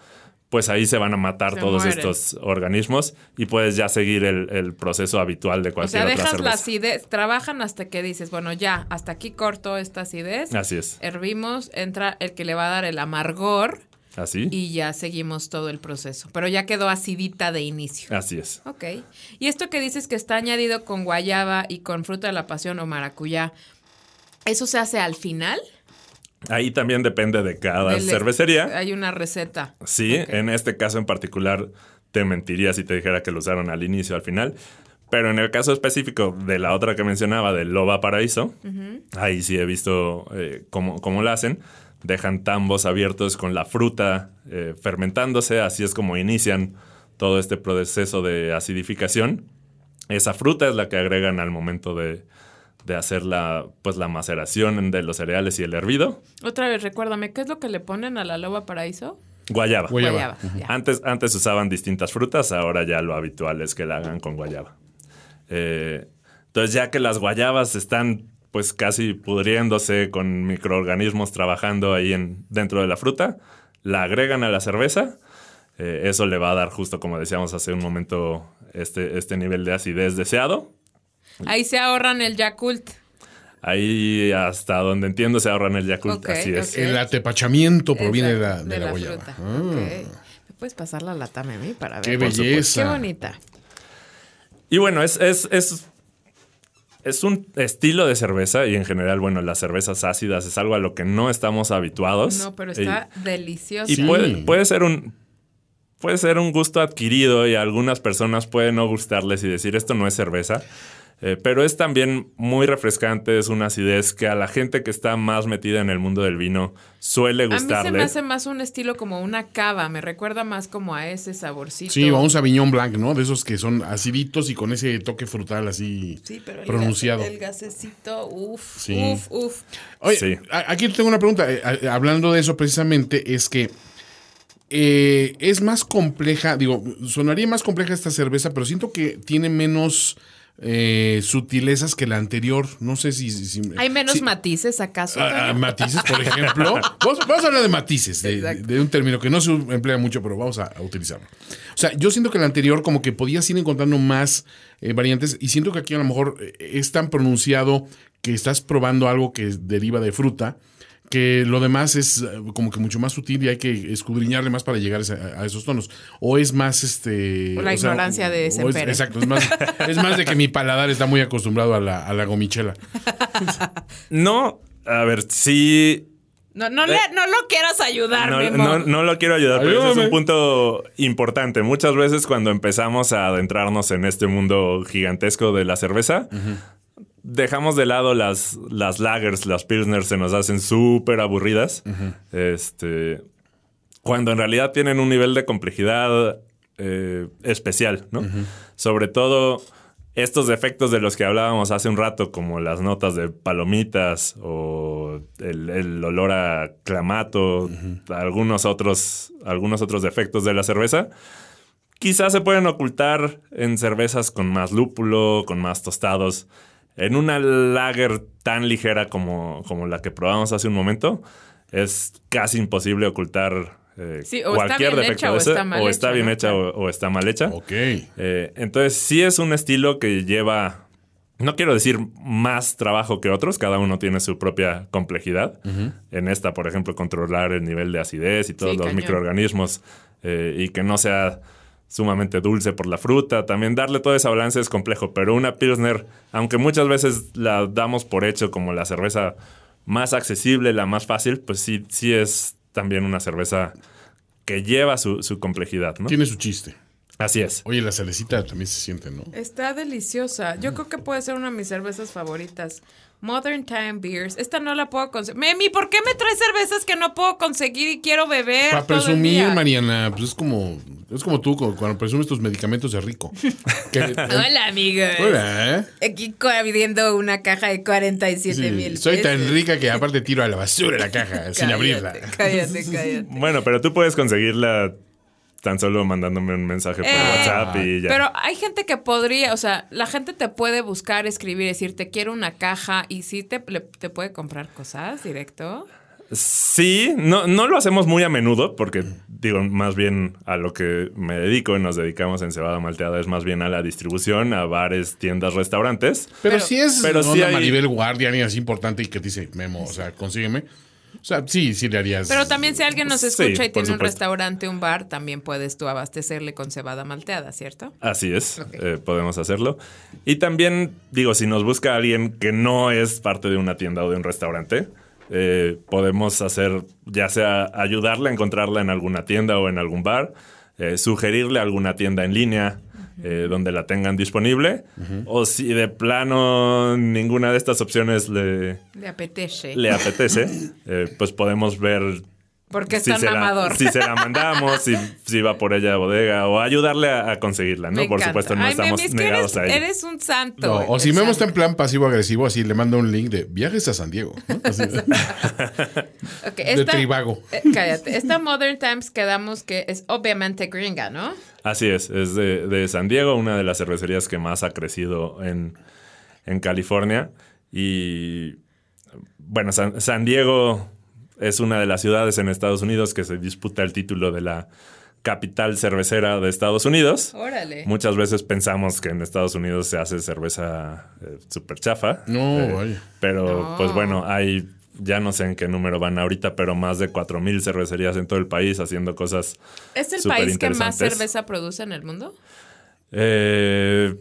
pues ahí se van a matar Se todos mueren. estos organismos y puedes ya seguir el, el proceso habitual de O cualquier sea, otra dejas la cerveza. acidez, trabajan hasta que dices, bueno, ya, hasta aquí corto esta acidez. Así es. Hervimos, entra el que le va a dar el amargor Así. y ya seguimos todo el proceso. Pero ya quedó acidita de inicio. Así es. Ok. Y esto que dices que está añadido con guayaba y con fruta de la pasión o maracuyá, ¿eso se hace al final? Ahí también depende de cada cervecería. Hay una receta. Sí, en este caso en particular te mentiría si te dijera que lo usaron al inicio o al final. Pero en el caso específico de la otra que mencionaba, del Loba Paraíso, ahí sí he visto eh, cómo, cómo lo hacen. Dejan tambos abiertos con la fruta eh, fermentándose, así es como inician todo este proceso de acidificación. Esa fruta es la que agregan al momento de, de hacer la, pues, la maceración de los cereales y el hervido. Otra vez, recuérdame, ¿qué es lo que le ponen a la loba paraíso? Guayaba. Guayaba. ya. Antes, antes usaban distintas frutas, ahora ya lo habitual es que la hagan con guayaba. Eh, entonces, ya que las guayabas están pues casi pudriéndose con microorganismos trabajando ahí en, dentro de la fruta, la agregan a la cerveza. Eh, eso le va a dar, justo como decíamos hace un momento, este, este nivel de acidez deseado. Ahí se ahorran el Yakult. Ahí, hasta donde entiendo, se ahorran el Yakult. Así es. El atepachamiento proviene de la, Exacto, de la guayaba. fruta. Ah. Ok. ¿Me puedes pasar la lata, Memi, para ver? Qué belleza. Qué bonita. Y bueno, es, es, es, es un estilo de cerveza y en general, bueno, las cervezas ácidas es algo a lo que no estamos habituados. No, pero Y- está delicioso. Y, Sí. puede, puede ser un... Puede ser un gusto adquirido y a algunas personas puede no gustarles y decir esto no es cerveza. Eh, pero es también muy refrescante, es una acidez que a la gente que está más metida en el mundo del vino suele A mí se gustarle. me hace más un estilo como una cava, me recuerda más como a ese saborcito. Sí, o un Sauvignon Blanc, ¿no? De esos que son aciditos y con ese toque frutal así Sí, pero el pronunciado. gase- el gasecito, uff, Sí. uff, uff. Oye, Sí. a- aquí tengo una pregunta. eh, a- hablando de eso precisamente, es que eh, es más compleja, digo, sonaría más compleja esta cerveza, pero siento que tiene menos eh, sutilezas que la anterior. No sé si. si- ¿Hay menos matices acaso? Ah, ah, matices, por ejemplo. vamos, vamos a hablar de matices, de, un término que no se emplea mucho, pero vamos a, a utilizarlo. O sea, yo siento que el anterior como que podías ir encontrando más eh, variantes y siento que aquí a lo mejor eh, es tan pronunciado que estás probando algo que deriva de fruta que lo demás es eh, como que mucho más sutil y hay que escudriñarle más para llegar a, ese- a esos tonos. O es más este... O la ignorancia de o es-. Exacto, es más, es más de que mi paladar está muy acostumbrado a la, a la gomichela. No, a ver, sí. No, no, le- no lo quieras ayudar, No, Memo. no- no lo quiero ayudar, pero ese es un punto importante. Muchas veces cuando empezamos a adentrarnos en este mundo gigantesco de la cerveza, dejamos de lado las, las lagers, las pilsners, se nos hacen súper aburridas. Este, cuando en realidad tienen un nivel de complejidad eh, especial, ¿no? Sobre todo estos defectos de los que hablábamos hace un rato, como las notas de palomitas o el, el olor a clamato, algunos, otros, algunos otros defectos de la cerveza, quizás se pueden ocultar en cervezas con más lúpulo, con más tostados. En una lager tan ligera como, como la que probamos hace un momento, es casi imposible ocultar eh, Sí, o está cualquier bien defecto hecha o de ese, está mal o está hecha, bien ¿no? hecha o, o está mal hecha. Ok. Eh, entonces, sí es un estilo que lleva, no quiero decir más trabajo que otros, cada uno tiene su propia complejidad. En esta, por ejemplo, controlar el nivel de acidez y todos Sí, los cañón. microorganismos eh, y que no sea sumamente dulce por la fruta. También darle toda esa balance es complejo, pero una Pilsner, aunque muchas veces la damos por hecho como la cerveza más accesible, la más fácil, pues sí, sí es también una cerveza que lleva su, su complejidad, ¿no? Tiene su chiste. Así es. Oye, la cerecita también se siente, ¿no? Está deliciosa. Yo creo que puede ser una de mis cervezas favoritas. Modern Time Beers. Esta no la puedo conseguir. Memi, ¿por qué me traes cervezas que no puedo conseguir y quiero beber? Para todo el presumir, día? Mariana, pues es como, es como tú cu- cuando presumes tus medicamentos de rico. Que- Hola, amigos. Hola, ¿eh? Aquí abriendo una caja de 47 Sí, mil. soy tan rica que aparte tiro a la basura la caja sin abrirla. Cállate, cállate. Bueno, pero tú puedes conseguirla tan solo mandándome un mensaje por Eh, WhatsApp y ya. Pero hay gente que podría, o sea, la gente te puede buscar, escribir, decir, te quiero una caja y sí te, le- te puede comprar cosas directo. Sí, no, no lo hacemos muy a menudo porque, digo, más bien a lo que me dedico y nos dedicamos en Cebada Malteada es más bien a la distribución, a bares, tiendas, restaurantes. Pero, Pero- si es pero onda sí hay- Maribel Guardia, alguien así importante y que te dice, Memo, o sea, consígueme. O sea, sí, sí le harías. Pero también si alguien nos Sí, escucha y tiene un restaurante, un bar, también puedes tú abastecerle con cebada malteada, ¿cierto? Así es, eh, podemos hacerlo. Y también, digo, si nos busca alguien que no es parte de una tienda o de un restaurante, eh, podemos hacer, ya sea ayudarle a encontrarla en alguna tienda o en algún bar, eh, sugerirle alguna tienda en línea eh, donde la tengan disponible, o si de plano ninguna de estas opciones le, Le apetece. le apetece, eh, pues podemos ver Porque es si tan se, la, mamador. si se la mandamos, si, si va por ella a bodega o ayudarle a, a conseguirla, ¿no? Me por encanta. supuesto, no Ay, estamos negados eres, a ello. Eres un santo. No, o si Memo está en plan pasivo-agresivo, así le manda un link de viajes a San Diego. ¿no? Así, Ok, de esta- Tribago. eh, cállate. Esta Modern Times quedamos que es obviamente gringa, ¿no? Así es, es de, de San Diego, una de las cervecerías que más ha crecido en, en California. Y bueno, San, San Diego es una de las ciudades en Estados Unidos que se disputa el título de la capital cervecera de Estados Unidos. Órale. Muchas veces pensamos que en Estados Unidos se hace cerveza eh, súper chafa. No, Eh, vaya. Pero No. pues bueno, hay, ya no sé en qué número van ahorita, pero más de 4.000 cervecerías en todo el país haciendo cosas ¿Es el país que más cerveza produce en el mundo? Eh,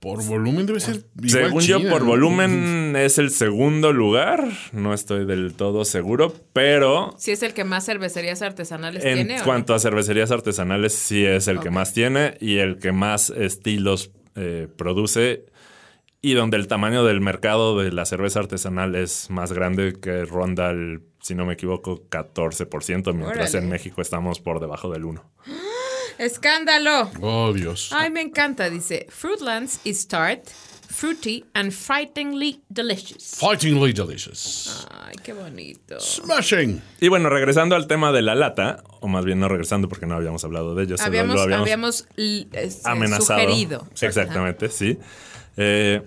Por volumen debe ser. igual según yo, por ¿no? volumen es el segundo lugar. No estoy del todo seguro, pero Si es el que más cervecerías artesanales en tiene. ¿o no? cuanto a cervecerías artesanales, sí es el que más tiene y el que más estilos eh, produce. Y donde el tamaño del mercado de la cerveza artesanal es más grande, que ronda el, si no me equivoco, 14%, mientras Órale. en México estamos por debajo del 1%. ¡Escándalo! Oh, Dios. Ay, me encanta. Dice, Fruitlands is start fruity and frighteningly delicious. Fightingly delicious. Ay, qué bonito. Smashing. Y bueno, regresando al tema de la lata, o más bien no regresando porque no habíamos hablado de ello, Habíamos, lo habíamos, habíamos l- este, amenazado. sugerido. Exactamente, sí. Eh,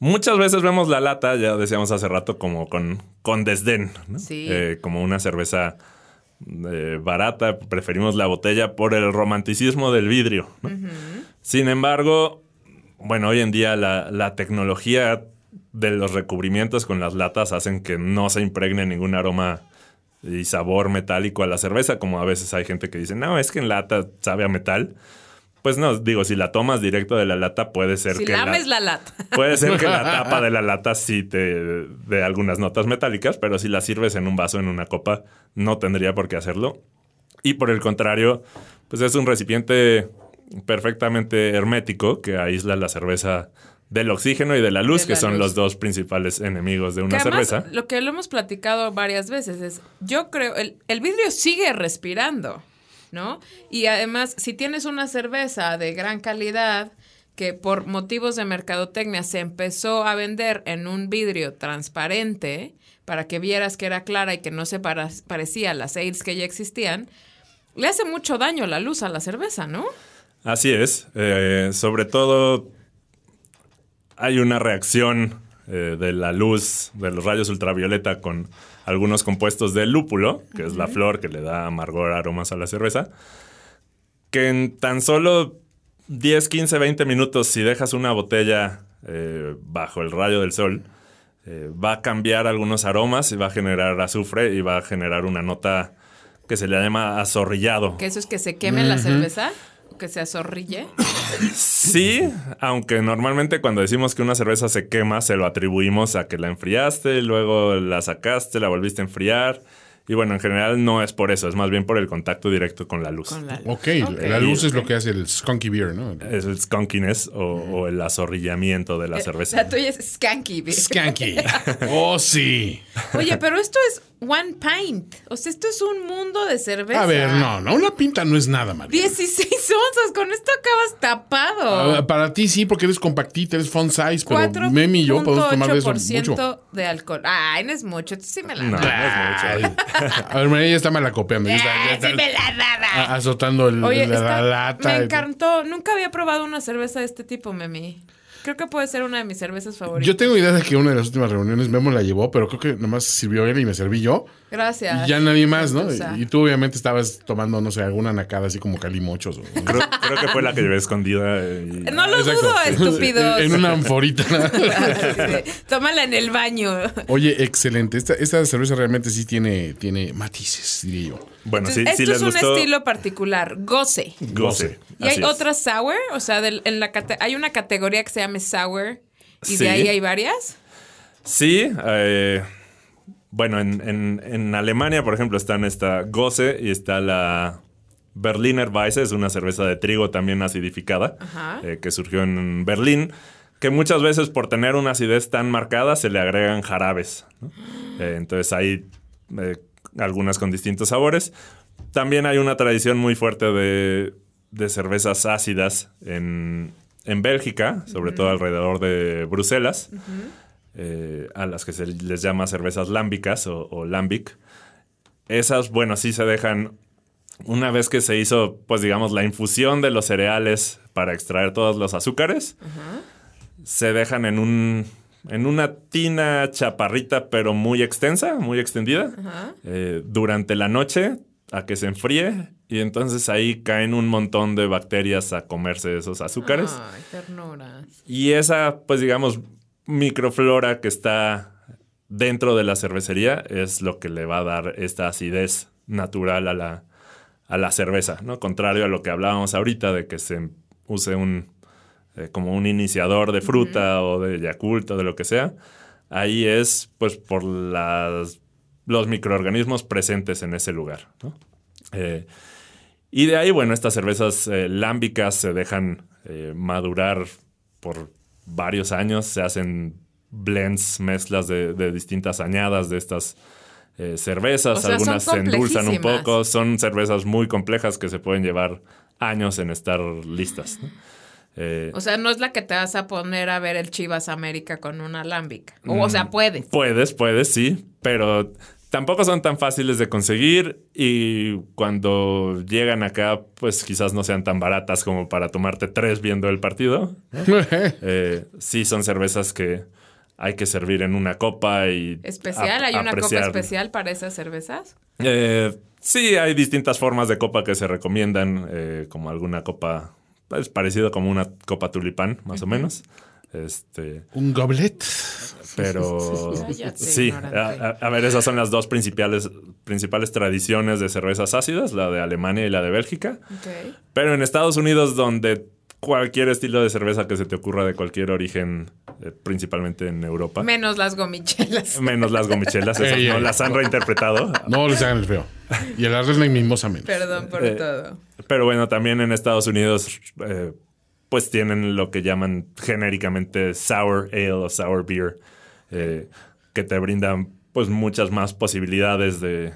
muchas veces vemos la lata, ya decíamos hace rato, como con, con desdén, ¿no? Sí. Eh, como una cerveza eh, barata, preferimos la botella por el romanticismo del vidrio. ¿no? Sin embargo, bueno, hoy en día la, la tecnología de los recubrimientos con las latas hacen que no se impregne ningún aroma y sabor metálico a la cerveza, como a veces hay gente que dice, no, es que en lata sabe a metal. Pues no, digo, si la tomas directo de la lata, puede ser Si que la- lames la lata. Puede ser que la tapa de la lata sí te dé algunas notas metálicas, pero si la sirves en un vaso, en una copa, no tendría por qué hacerlo. Y por el contrario, pues es un recipiente perfectamente hermético que aísla la cerveza del oxígeno y de la luz, De que la son luz. los dos principales enemigos de Que una además, cerveza. lo que lo hemos platicado varias veces es, yo creo, el, el vidrio sigue respirando, ¿no? Y además, si tienes una cerveza de gran calidad que por motivos de mercadotecnia se empezó a vender en un vidrio transparente para que vieras que era clara y que no se parecía a las ales que ya existían, le hace mucho daño la luz a la cerveza, ¿no? Así es. Eh, sobre todo hay una reacción eh, de la luz de los rayos ultravioleta con algunos compuestos de lúpulo, que es la flor que le da amargor, aromas a la cerveza, que en tan solo 10, 15, 20 minutos, si dejas una botella eh, bajo el rayo del sol, eh, va a cambiar algunos aromas y va a generar azufre y va a generar una nota que se le llama azorrillado. Que eso es que se queme la cerveza, que se azorrille. Sí, aunque normalmente cuando decimos que una cerveza se quema, se lo atribuimos a que la enfriaste, luego la sacaste, la volviste a enfriar. Y bueno, en general no es por eso, es más bien por el contacto directo con la luz. Con la Ok, la luz es lo que hace el skunky beer, ¿no? Es el skunkiness o, o el azorrillamiento de la cerveza. La tuya es skanky. bitch. Skanky. Oh, sí. Oye, pero esto es one pint. O sea, esto es un mundo de cerveza. A ver, no, no, una pinta no es nada, María. 16 onzas, con esto acabas tapado. Ah, para ti sí, porque eres compactita, eres font size, pero Memi y yo podemos tomar de eso mucho. 4.8% de alcohol. Ay, no es mucho. Esto sí me la No, no es mucho. A ver, María ya está malacopeando. Ya está, ya está sí me la daba. azotando el, Oye, la, está- la lata. me encantó. Nunca había probado una cerveza de este tipo, Memi. Creo que puede ser una de mis cervezas favoritas. Yo tengo idea de que una de las últimas reuniones Memo la llevó, pero creo que nomás sirvió él y me serví yo. Gracias. Y ya nadie más, ¿no? O sea, Y, y tú obviamente estabas tomando, no sé, alguna nacada así como calimochos. Creo, creo que fue la que llevé escondida. y- No lo Exacto. dudo, estúpidos. En, una anforita. Tómala en el baño. Oye, excelente. Esta, esta cerveza realmente sí tiene, tiene matices, diría yo. Bueno, sí, Entonces, sí esto les es un estilo particular, goce. Goce. Y hay es. otra sour, o sea, del- en la hay una categoría que se llama sour y Sí. de ahí hay varias. Sí, eh, bueno, en, en- en Alemania, por ejemplo, están esta Goze y está la Berliner Weisse, es una cerveza de trigo también acidificada, eh, que surgió en Berlín, que muchas veces por tener una acidez tan marcada se le agregan jarabes. ¿no? Eh, entonces hay eh, algunas con distintos sabores. También hay una tradición muy fuerte de, de cervezas ácidas en, en Bélgica, sobre todo alrededor de Bruselas eh, a las que se les llama cervezas lámbicas o, o lambic. Esas, bueno, sí se dejan. Una vez que se hizo, pues digamos, la infusión de los cereales para extraer todos los azúcares, se dejan en un. En una tina chaparrita, pero muy extensa, muy extendida, eh, durante la noche a que se enfríe y entonces ahí caen un montón de bacterias a comerse esos azúcares. Ay, ternura. Y esa, pues digamos, microflora que está dentro de la cervecería es lo que le va a dar esta acidez natural a la, a la cerveza, ¿no? Contrario a lo que hablábamos ahorita de que se use un eh, como un iniciador de fruta o de Yakult o de lo que sea. Ahí es pues por las, los microorganismos presentes en ese lugar, ¿no? Eh, y de ahí, bueno, estas cervezas eh, lámbicas se dejan madurar por varios años, se hacen blends, mezclas de, de distintas añadas de estas eh, cervezas, O sea, son algunas se endulzan un poco, son cervezas muy complejas que se pueden llevar años en estar listas. ¿no? Eh, O sea, no es la que te vas a poner a ver el Chivas América con una alámbica. O, o Mm. sea, puedes. Puedes, puedes, sí, pero tampoco son tan fáciles de conseguir y cuando llegan acá, pues quizás no sean tan baratas como para tomarte tres viendo el partido. Eh, sí, son cervezas que hay que servir en una copa y... Especial, hay una copa especial para esas cervezas. Eh, sí, hay distintas formas de copa que se recomiendan, eh, como alguna copa, es parecido como una copa tulipán, más o menos. Este, Un goblet. pero Cállate, sí, a, ver, esas son las dos principales, principales tradiciones de cervezas ácidas, la de Alemania y la de Bélgica. Pero en Estados Unidos, donde cualquier estilo de cerveza que se te ocurra de cualquier origen, eh, principalmente en Europa, Menos las gomichelas. menos las gomichelas, esas Ey, no ey. las han reinterpretado. No les hagan el feo. Y el arroz mimosa menos. Perdón por Eh, todo. Pero bueno, también en Estados Unidos, eh, pues tienen lo que llaman genéricamente sour ale o sour beer, eh, que te brindan pues muchas más posibilidades de,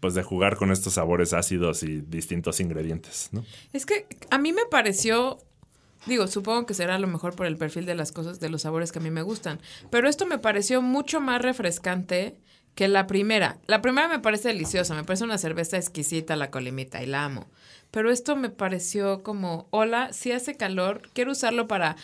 pues, de jugar con estos sabores ácidos y distintos ingredientes, ¿no? Es que a mí me pareció, digo, supongo que será a lo mejor por el perfil de las cosas, de los sabores que a mí me gustan, pero esto me pareció mucho más refrescante que la primera. La primera me parece deliciosa, me parece una cerveza exquisita, la colimita, y la amo. Pero esto me pareció como, hola, si hace calor, quiero usarlo para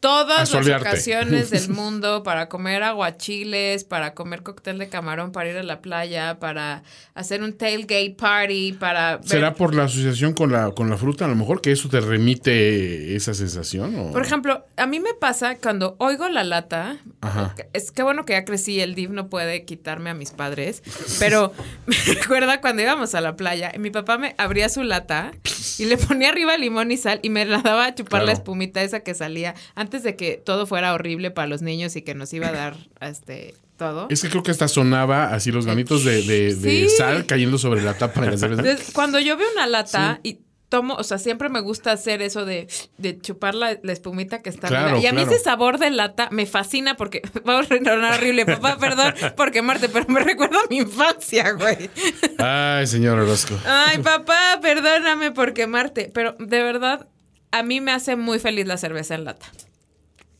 todas las ocasiones del mundo, para comer aguachiles, para comer cóctel de camarón, para ir a la playa, para hacer un tailgate party, para... ver- ¿Será por la asociación con la, con la fruta? A lo mejor que eso te remite esa sensación. ¿o? Por ejemplo, a mí me pasa cuando oigo la lata, Ajá. es que bueno que ya crecí, el DIV no puede quitarme a mis padres, pero me recuerda cuando íbamos a la playa, y mi papá me abría su lata y le ponía arriba limón y sal y me la daba a chupar la espumita esa que salía antes de que todo fuera horrible para los niños y que nos iba a dar este todo. Es que creo que hasta sonaba así los granitos de, de- de Sí. sal cayendo sobre la tapa de la cerveza. Entonces, cuando yo veo una lata y tomo, o sea, siempre me gusta hacer eso de, de chupar la, la espumita que está Claro. Y a mí claro. ese sabor de lata me fascina porque, vamos a renovar horrible, papá, perdón por quemarte, pero me recuerda a mi infancia, güey. Ay, señor Orozco. Ay, papá, perdóname por quemarte. Pero de verdad, a mí me hace muy feliz la cerveza en lata.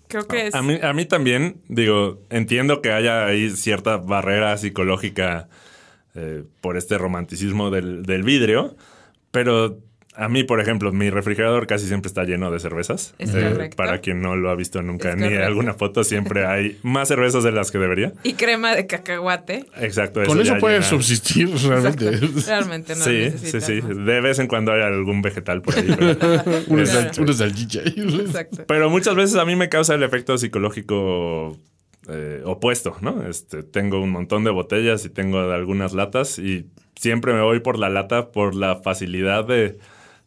Creo que es... A mí, a mí también, digo, entiendo que haya ahí cierta barrera psicológica eh, por este romanticismo del, del vidrio, pero a mí, por ejemplo, mi refrigerador casi siempre está lleno de cervezas. Es correcto. Para quien no lo ha visto nunca Es ni en alguna foto, siempre hay más cervezas de las que debería. Y crema de cacahuate. Exacto. Con eso puedes llena- subsistir realmente. Realmente no Sí, sí, sí. más. De vez en cuando hay algún vegetal por ahí. una salchicha. Exacto. Pero muchas veces a mí me causa el efecto psicológico eh, opuesto, ¿no? Este, tengo un montón de botellas y tengo algunas latas y siempre me voy por la lata por la facilidad de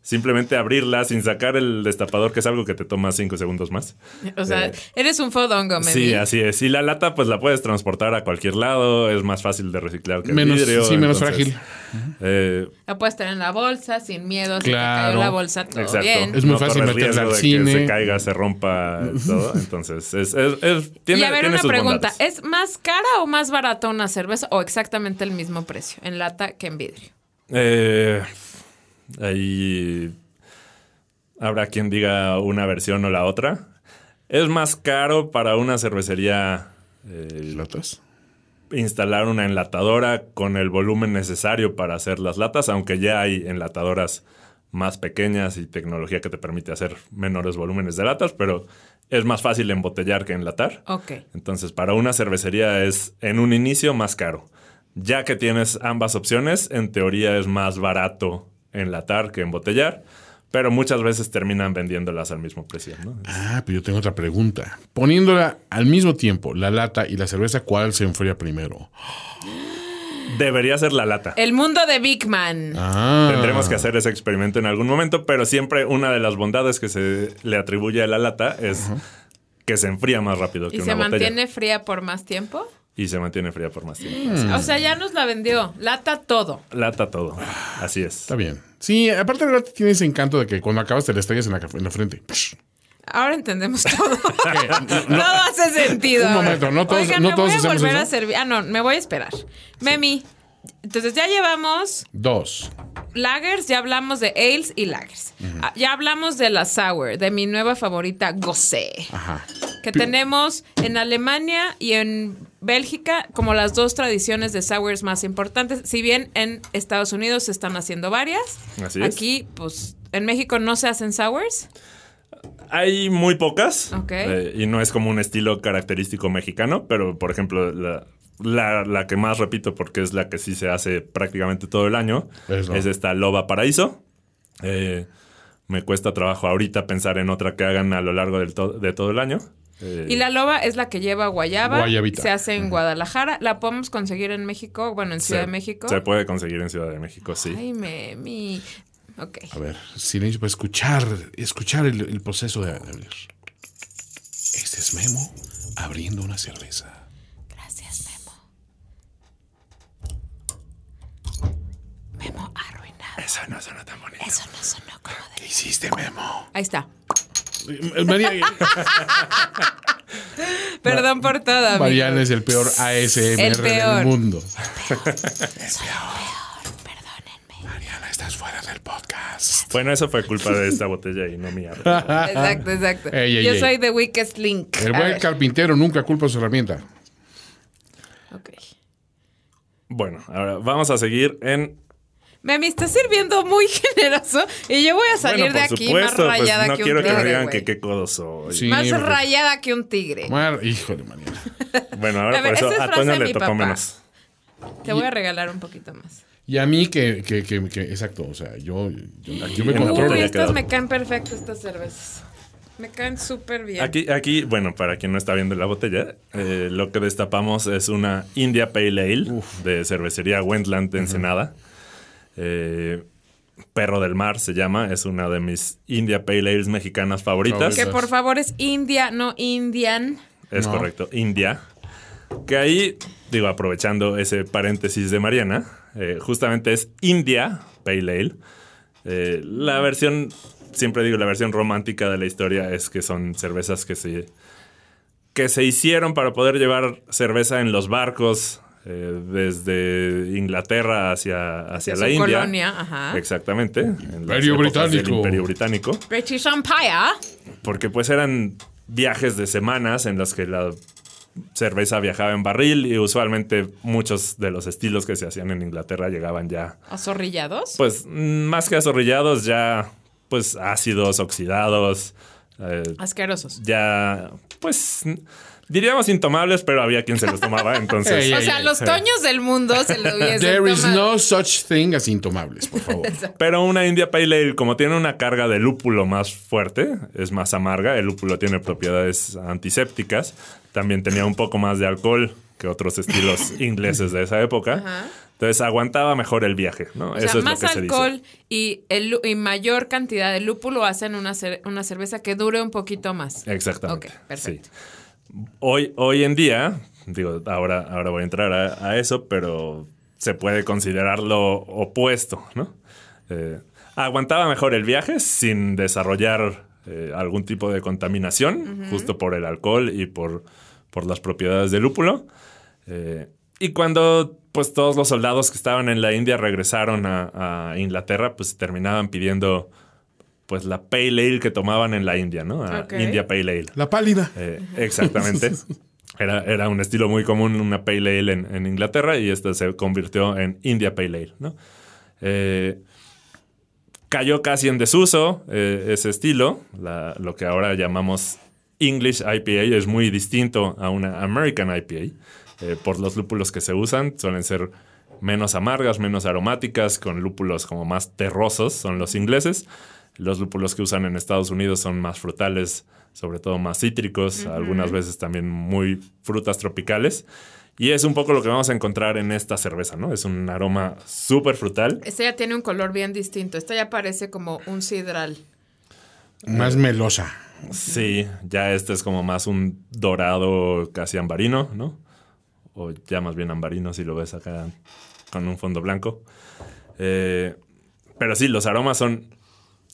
simplemente abrirla sin sacar el destapador, que es algo que te toma cinco segundos más. O sea, Eh, eres un fodongo, me Sí, así es. Y la lata, pues la puedes transportar a cualquier lado, es más fácil de reciclar que el Menos- vidrio. sí, menos entonces, frágil. eh, La puedes tener en la bolsa, sin miedo. Si te Claro. cayó la bolsa, todo Exacto. bien. Es muy fácil corres meterla riesgo al de cine. Que se caiga, se rompa todo. Entonces, es, es- es- tiene, y a ver, tiene una sus pregunta. bondades. ¿Es más cara o más barata una cerveza o exactamente el mismo precio en lata que en vidrio? Eh, ahí habrá quien diga una versión o la otra. Es más caro para una cervecería eh, ¿Latas? instalar una enlatadora con el volumen necesario para hacer las latas, aunque ya hay enlatadoras más pequeñas y tecnología que te permite hacer menores volúmenes de latas, pero es más fácil embotellar que enlatar. Ok. Entonces, para una cervecería es en un inicio más caro. Ya que tienes ambas opciones, en teoría es más barato enlatar que embotellar, pero muchas veces terminan vendiéndolas al mismo precio. ¿no? Ah, pero yo tengo otra pregunta. Poniéndola al mismo tiempo, la lata y la cerveza, ¿cuál se enfría primero? Debería ser la lata. El mundo de Big Man. Ah. Tendremos que hacer ese experimento en algún momento, pero siempre una de las bondades que se le atribuye a la lata es que se enfría más rápido que ¿Y una se botella. mantiene fría por más tiempo? Y se mantiene fría por más tiempo. Mm. O sea, ya nos la vendió. Lata todo. Lata todo. Así es. Está bien. Sí, aparte la lata tiene ese encanto de que cuando acabas te la estrellas en la, en la frente. Ahora entendemos todo. No, Todo hace sentido. Un momento, no todos- Oigan, no me todos voy a volver a servir. Ah, no, me voy a esperar. Memi, entonces ya llevamos Dos. lagers, ya hablamos de ales y lagers. Ah, Ya hablamos de la sour, de mi nueva favorita, Gosé. Ajá. Que Pi- tenemos en Alemania y en Bélgica como las dos tradiciones de sours más importantes. Si bien en Estados Unidos se están haciendo varias, Así es. aquí, pues, en México no se hacen sours. Hay muy pocas. Ok. eh, y no es como un estilo característico mexicano, pero por ejemplo, la, la- la que más repito porque es la que sí se hace prácticamente todo el año Eso. es esta Loba Paraíso. Eh, me cuesta trabajo ahorita pensar en otra que hagan a lo largo del to- de todo el año. Eh, Y la loba es la que lleva guayaba. Guayabita. Se hace en Guadalajara. La podemos conseguir en México, bueno, en Ciudad se- de México. Se puede conseguir en Ciudad de México, sí. Ay, me, mi. Ok. A ver, silencio para escuchar, escuchar el, el proceso de, abrir. Este es Memo abriendo una cerveza. Gracias, Memo. Memo arruinado. Eso no suena tan bonito. Eso no sonó como de. ¿Qué hiciste, Memo? Ahí está. María, Perdón por todo. amigo. Mariana es el peor ASMR El peor. del mundo. Perdónenme. Mariana, estás fuera del podcast. Bueno, eso fue culpa de esta botella y no mía. Exacto, exacto. Ey, ey, Yo ey. soy The Weakest Link. El buen ver. carpintero nunca culpa su herramienta. Ok. Bueno, ahora vamos a seguir en Mami, estás sirviendo muy generoso y yo voy a salir bueno, de aquí supuesto, más pues rayada no que quiero un que me tigre. digan que qué codo soy. Sí, más porque- rayada que un tigre. Mar- híjole, Mariana. Bueno, A ahora ver, por eso a Toño le tocó menos. Te voy a regalar un poquito más. Y a mí que, que, que, que- exacto, o sea, yo, yo, yo me controlo. Uy, ya estas me caen perfecto, estas cervezas. Me caen súper bien. Aquí, aquí, bueno, para quien no está viendo la botella, eh, lo que destapamos es una India Pale Ale de cervecería Wendland de Ensenada. Eh, Perro del Mar se llama, es una de mis India Pale Ales mexicanas favoritas. que por favor es India, no Indian. Es No. correcto, India. Que ahí, digo, aprovechando ese paréntesis de Mariana, eh, justamente es India Pale Ale. Eh, la versión, siempre digo, la versión romántica de la historia es que son cervezas que se, que se hicieron para poder llevar cerveza en los barcos eh, desde Inglaterra hacia, hacia, la India. colonia, ajá. Exactamente. en Imperio del Británico. Imperio Británico British Empire. porque pues eran viajes de semanas en los que la cerveza viajaba en barril y usualmente muchos de los estilos que se hacían en Inglaterra llegaban ya, ¿Azorrillados? pues más que azorrillados, ya pues ácidos, oxidados, eh, Asquerosos. ya pues diríamos intomables, pero había quien se los tomaba, entonces... O sea, los toños del mundo se lo hubiesen There is tomado. no such thing as intomables, por favor. Pero una India Pale Ale, como tiene una carga de lúpulo más fuerte, es más amarga. El lúpulo tiene propiedades antisépticas. También tenía un poco más de alcohol que otros estilos ingleses de esa época. Ajá. Entonces aguantaba mejor el viaje, ¿no? O Eso sea, es más lo que se alcohol dice. y, el, y mayor cantidad de lúpulo hacen una, cer- una cerveza que dure un poquito más. Exactamente. Ok, perfecto. sí. Hoy, hoy en día, digo, ahora, ahora voy a entrar a, a eso, pero se puede considerar lo opuesto, ¿no? Eh, aguantaba mejor el viaje sin desarrollar eh, algún tipo de contaminación, justo por el alcohol y por, por las propiedades del lúpulo. Eh, y cuando pues todos los soldados que estaban en la India regresaron a, a Inglaterra, pues terminaban pidiendo pues la pale ale que tomaban en la India, ¿no? A. India Pale Ale. La pálida. Eh, exactamente. Era, era un estilo muy común, una Pale Ale en, en Inglaterra, y esta se convirtió en India Pale Ale, ¿no? Eh, cayó casi en desuso eh, ese estilo. La- lo que ahora llamamos English IPA es muy distinto a una American IPA. eh, por los lúpulos que se usan, suelen ser menos amargas, menos aromáticas, con lúpulos como más terrosos, son los ingleses. Los lúpulos que usan en Estados Unidos son más frutales, sobre todo más cítricos, algunas veces también muy frutas tropicales. Y es un poco lo que vamos a encontrar en esta cerveza, ¿no? Es un aroma súper frutal. Esta ya tiene un color bien distinto. Esta ya parece como un sidral. Más melosa. Sí, ya este es como más un dorado casi ambarino, ¿no? O ya más bien ambarino si lo ves acá con un fondo blanco. Eh, pero sí, los aromas son,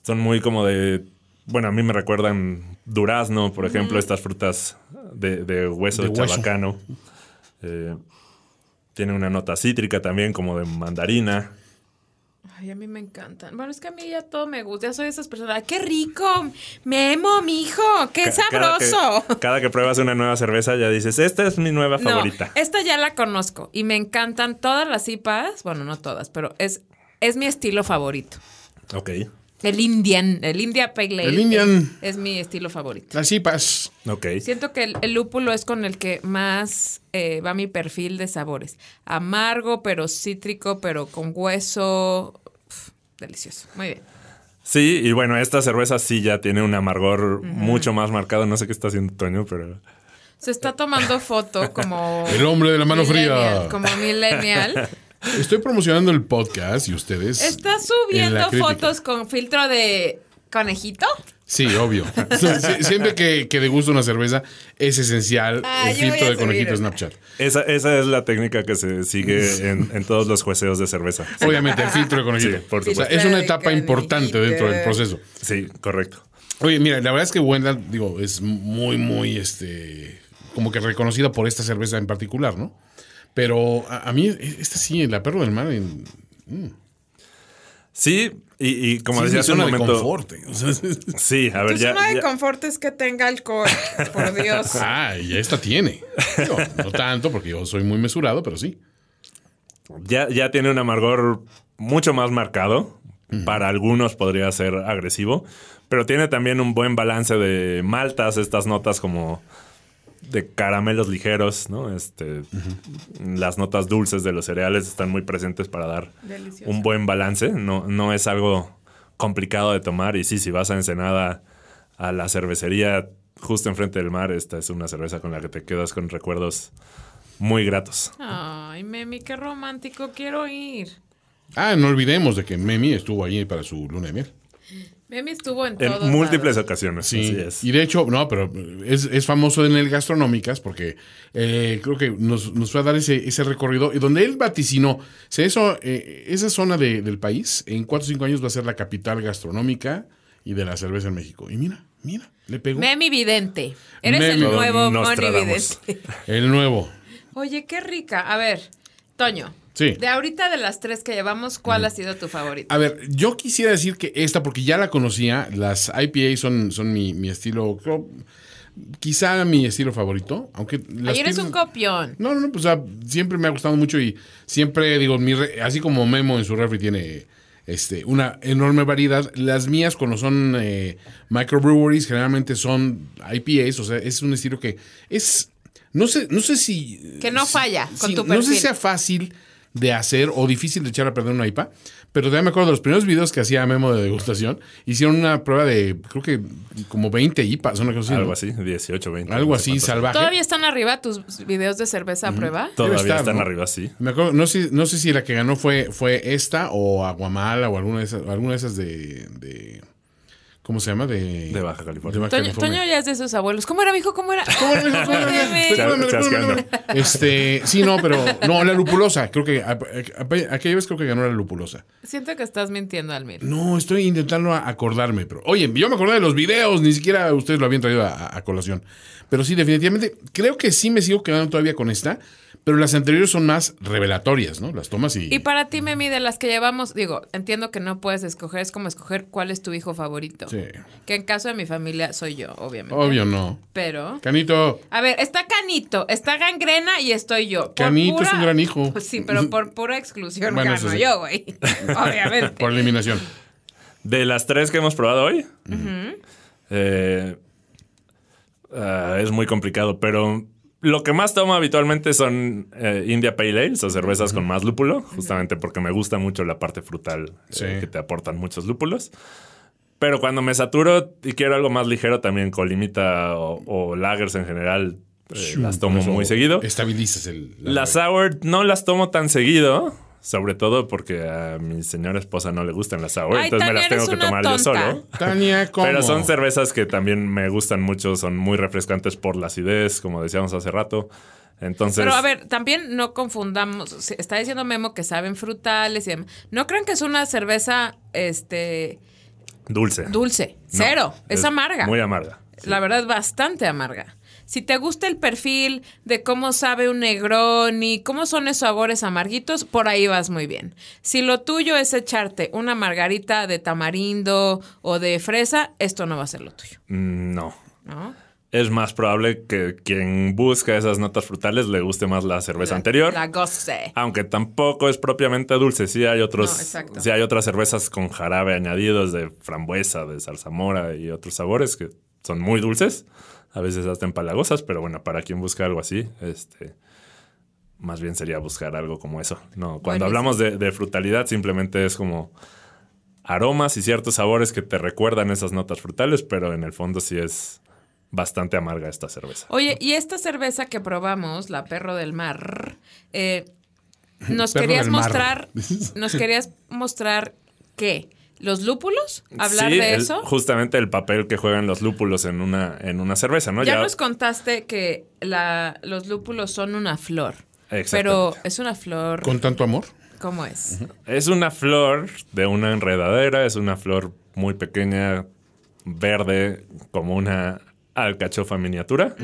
son muy como de... Bueno, a mí me recuerdan durazno, por ejemplo, estas frutas de, de hueso De de, hueso. chabacano. Eh, tiene una nota cítrica también, como de mandarina. Ay, a mí me encantan. Bueno, es que a mí ya todo me gusta. Ya soy de esas personas. ¡Ay, ¡Qué rico! Memo, mijo. ¡Qué Ca- sabroso! Cada que, cada que pruebas una nueva cerveza ya dices, esta es mi nueva No, favorita. esta ya la conozco y me encantan todas las IPAs. Bueno, no todas, pero es, es mi estilo favorito. Ok, El Indian, el India Pale Ale. El Indian. Es, es mi estilo favorito. Las IPAs. ok. Siento que el, el lúpulo es con el que más eh, va mi perfil de sabores. Amargo, pero cítrico, pero con hueso. Uf, delicioso. Muy bien. Sí, y bueno, esta cerveza sí ya tiene un amargor mucho más marcado. No sé qué está haciendo Toño, pero... Se está tomando foto como. El hombre de la mano fría. Como millennial. Estoy promocionando el podcast y ustedes. Está en la subiendo fotos con filtro de conejito. Sí, obvio. Sie- Siempre que, que degusto una cerveza, es esencial Ah, el filtro de conejito. Snapchat. Esa, esa es la técnica que se sigue en, en todos los jueceos de cerveza. Obviamente, el filtro de conejito. Sí, por O sea, es una etapa importante dentro del proceso. Sí, correcto. Oye, mira, la verdad es que Wendell, digo, es muy, muy, este, como que reconocida por esta cerveza en particular, ¿no? Pero a, a mí, esta sí, la Perro del Mar, en, Sí, y, y como sí es decía hace un zona de momento... confort. o sea, Sí, a ver, Tu ya, zona de ya- confort es que tenga alcohol. Por Dios. ah, y esta tiene. Digo, no tanto, porque yo soy muy mesurado, pero sí. ya, ya tiene un amargor mucho más marcado. Para algunos podría ser agresivo, pero tiene también un buen balance de maltas, estas notas como de caramelos ligeros, ¿no? Este, Las notas dulces de los cereales están muy presentes para dar Delicioso. un buen balance. No, no es algo complicado de tomar. Y sí, si vas a Ensenada a la cervecería justo enfrente del mar, esta es una cerveza con la que te quedas con recuerdos muy gratos. Ay, Memi, qué romántico. Quiero ir. Ah, no olvidemos de que Memi estuvo ahí para su luna de miel. Memi estuvo en En todos múltiples lados. ocasiones. Sí, Así es. y de hecho, no, pero es, es famoso en el Gastronómicas porque eh, creo que nos, nos fue a dar ese, ese recorrido y donde él vaticinó, o sea, eso, eh, esa zona de- del país en cuatro o cinco años va a ser la capital gastronómica y de la cerveza en México. Y mira, mira, le pegó Memi Vidente. Eres Memi. el nuevo Moni. Vidente. el nuevo. Oye, qué rica. A ver, Toño. Sí. De ahorita de las tres que llevamos, ¿cuál ha sido tu favorita? A ver, yo quisiera decir que esta, porque ya la conocía, las IPA son, son mi, mi estilo, creo, quizá mi estilo favorito, aunque... las Ayer eres piezas- un copión. No, no, no, pues o sea, siempre me ha gustado mucho y siempre digo, mi re- así como Memo en su refri tiene este, una enorme variedad, las mías cuando son eh, microbreweries generalmente son IPAs, o sea, es un estilo que es, no sé, no sé si... Que no si- falla con tu No sé perfil. si sea fácil de hacer o difícil de echar a perder una IPA, pero todavía me acuerdo de los primeros videos que hacía Memo de degustación, hicieron una prueba de, creo que como 20 IPAs, una cosa así. Algo ¿no? así, 18, 20. Algo así salvaje. ¿Todavía están arriba tus videos de cerveza a prueba? Todavía estar, están ¿no? arriba, sí. Me acuerdo, no sé, no sé si la que ganó fue, fue esta o Aguamala o alguna de esas, alguna de esas de, de- ¿cómo se llama? De, De Baja California. de Baja Toño, California. Toño ya es de sus abuelos. ¿Cómo era, mijo? ¿Cómo era? ¿Cómo era, mijo? ¿Cómo era? Este, sí, no, pero no, la lupulosa, creo que a- a- aquella vez creo que ganó la lupulosa. Siento que estás mintiendo, Almir. No, estoy intentando acordarme, pero oye, yo me acordé de los videos, ni siquiera ustedes lo habían traído a, a colación. Pero sí, definitivamente, creo que sí me sigo quedando todavía con esta, pero las anteriores son más revelatorias, ¿no? Las tomas y... Y para ti, Memi, de las que llevamos, digo, entiendo que no puedes escoger, es como escoger cuál es tu hijo favorito. Sí. Que en caso de mi familia soy yo, obviamente. Obvio no. Pero. Canito, A ver, está Canito, está Gangrena y estoy yo. Canito es un gran hijo. Sí, pero por pura exclusión Bueno, gano sí. yo, güey. Obviamente. por eliminación. De las tres que hemos probado hoy, eh, ah, es muy complicado, pero lo que más tomo habitualmente son eh, India Pale Ales o cervezas con más lúpulo, justamente porque me gusta mucho la parte frutal eh, que te aportan muchos lúpulos. Pero cuando me saturo y quiero algo más ligero, también colimita o, o lagers en general, eh, las tomo muy seguido. Estabilizas el... la- Las sour no las tomo tan seguido, sobre todo porque a mi señora esposa no le gustan las sour, Ay, entonces me las tengo que tomar yo solo. Tania, ¿cómo? Pero son cervezas que también me gustan mucho, son muy refrescantes por la acidez, como decíamos hace rato. Entonces, Pero a ver, también no confundamos. Está diciendo Memo que saben frutales y demás. No crean que es una cerveza este dulce. dulce. No, Cero. es, amarga. Muy amarga. La verdad es bastante amarga. Si te gusta el perfil de cómo sabe un Negroni, cómo son esos sabores amarguitos, por ahí vas muy bien. Si lo tuyo es echarte una margarita de tamarindo o de fresa, esto no va a ser lo tuyo, Mm, No. ¿no? Es más probable que quien busca esas notas frutales le guste más la cerveza anterior. La goce. Aunque tampoco es propiamente dulce, sí hay otros, No, sí hay otras cervezas con jarabe añadidos de frambuesa, de zarzamora y otros sabores que son muy dulces, a veces hasta empalagosas, pero bueno, para quien busca algo así, este, más bien sería buscar algo como eso. No, cuando Buenísimo. hablamos de, de frutalidad simplemente es como aromas y ciertos sabores que te recuerdan esas notas frutales, pero en el fondo sí es bastante amarga esta cerveza. Oye, y esta cerveza que probamos, la Perro del Mar, eh, nos Perro querías del mar. mostrar, nos querías mostrar qué, los lúpulos, hablar Sí, de el- eso. Justamente el papel que juegan los lúpulos en una, en una cerveza, ¿no? ya, nos contaste que la, los lúpulos son una flor, pero es una flor, Con tanto amor. ¿cómo es? Es una flor de una enredadera, es una flor muy pequeña, verde, como una alcachofa miniatura,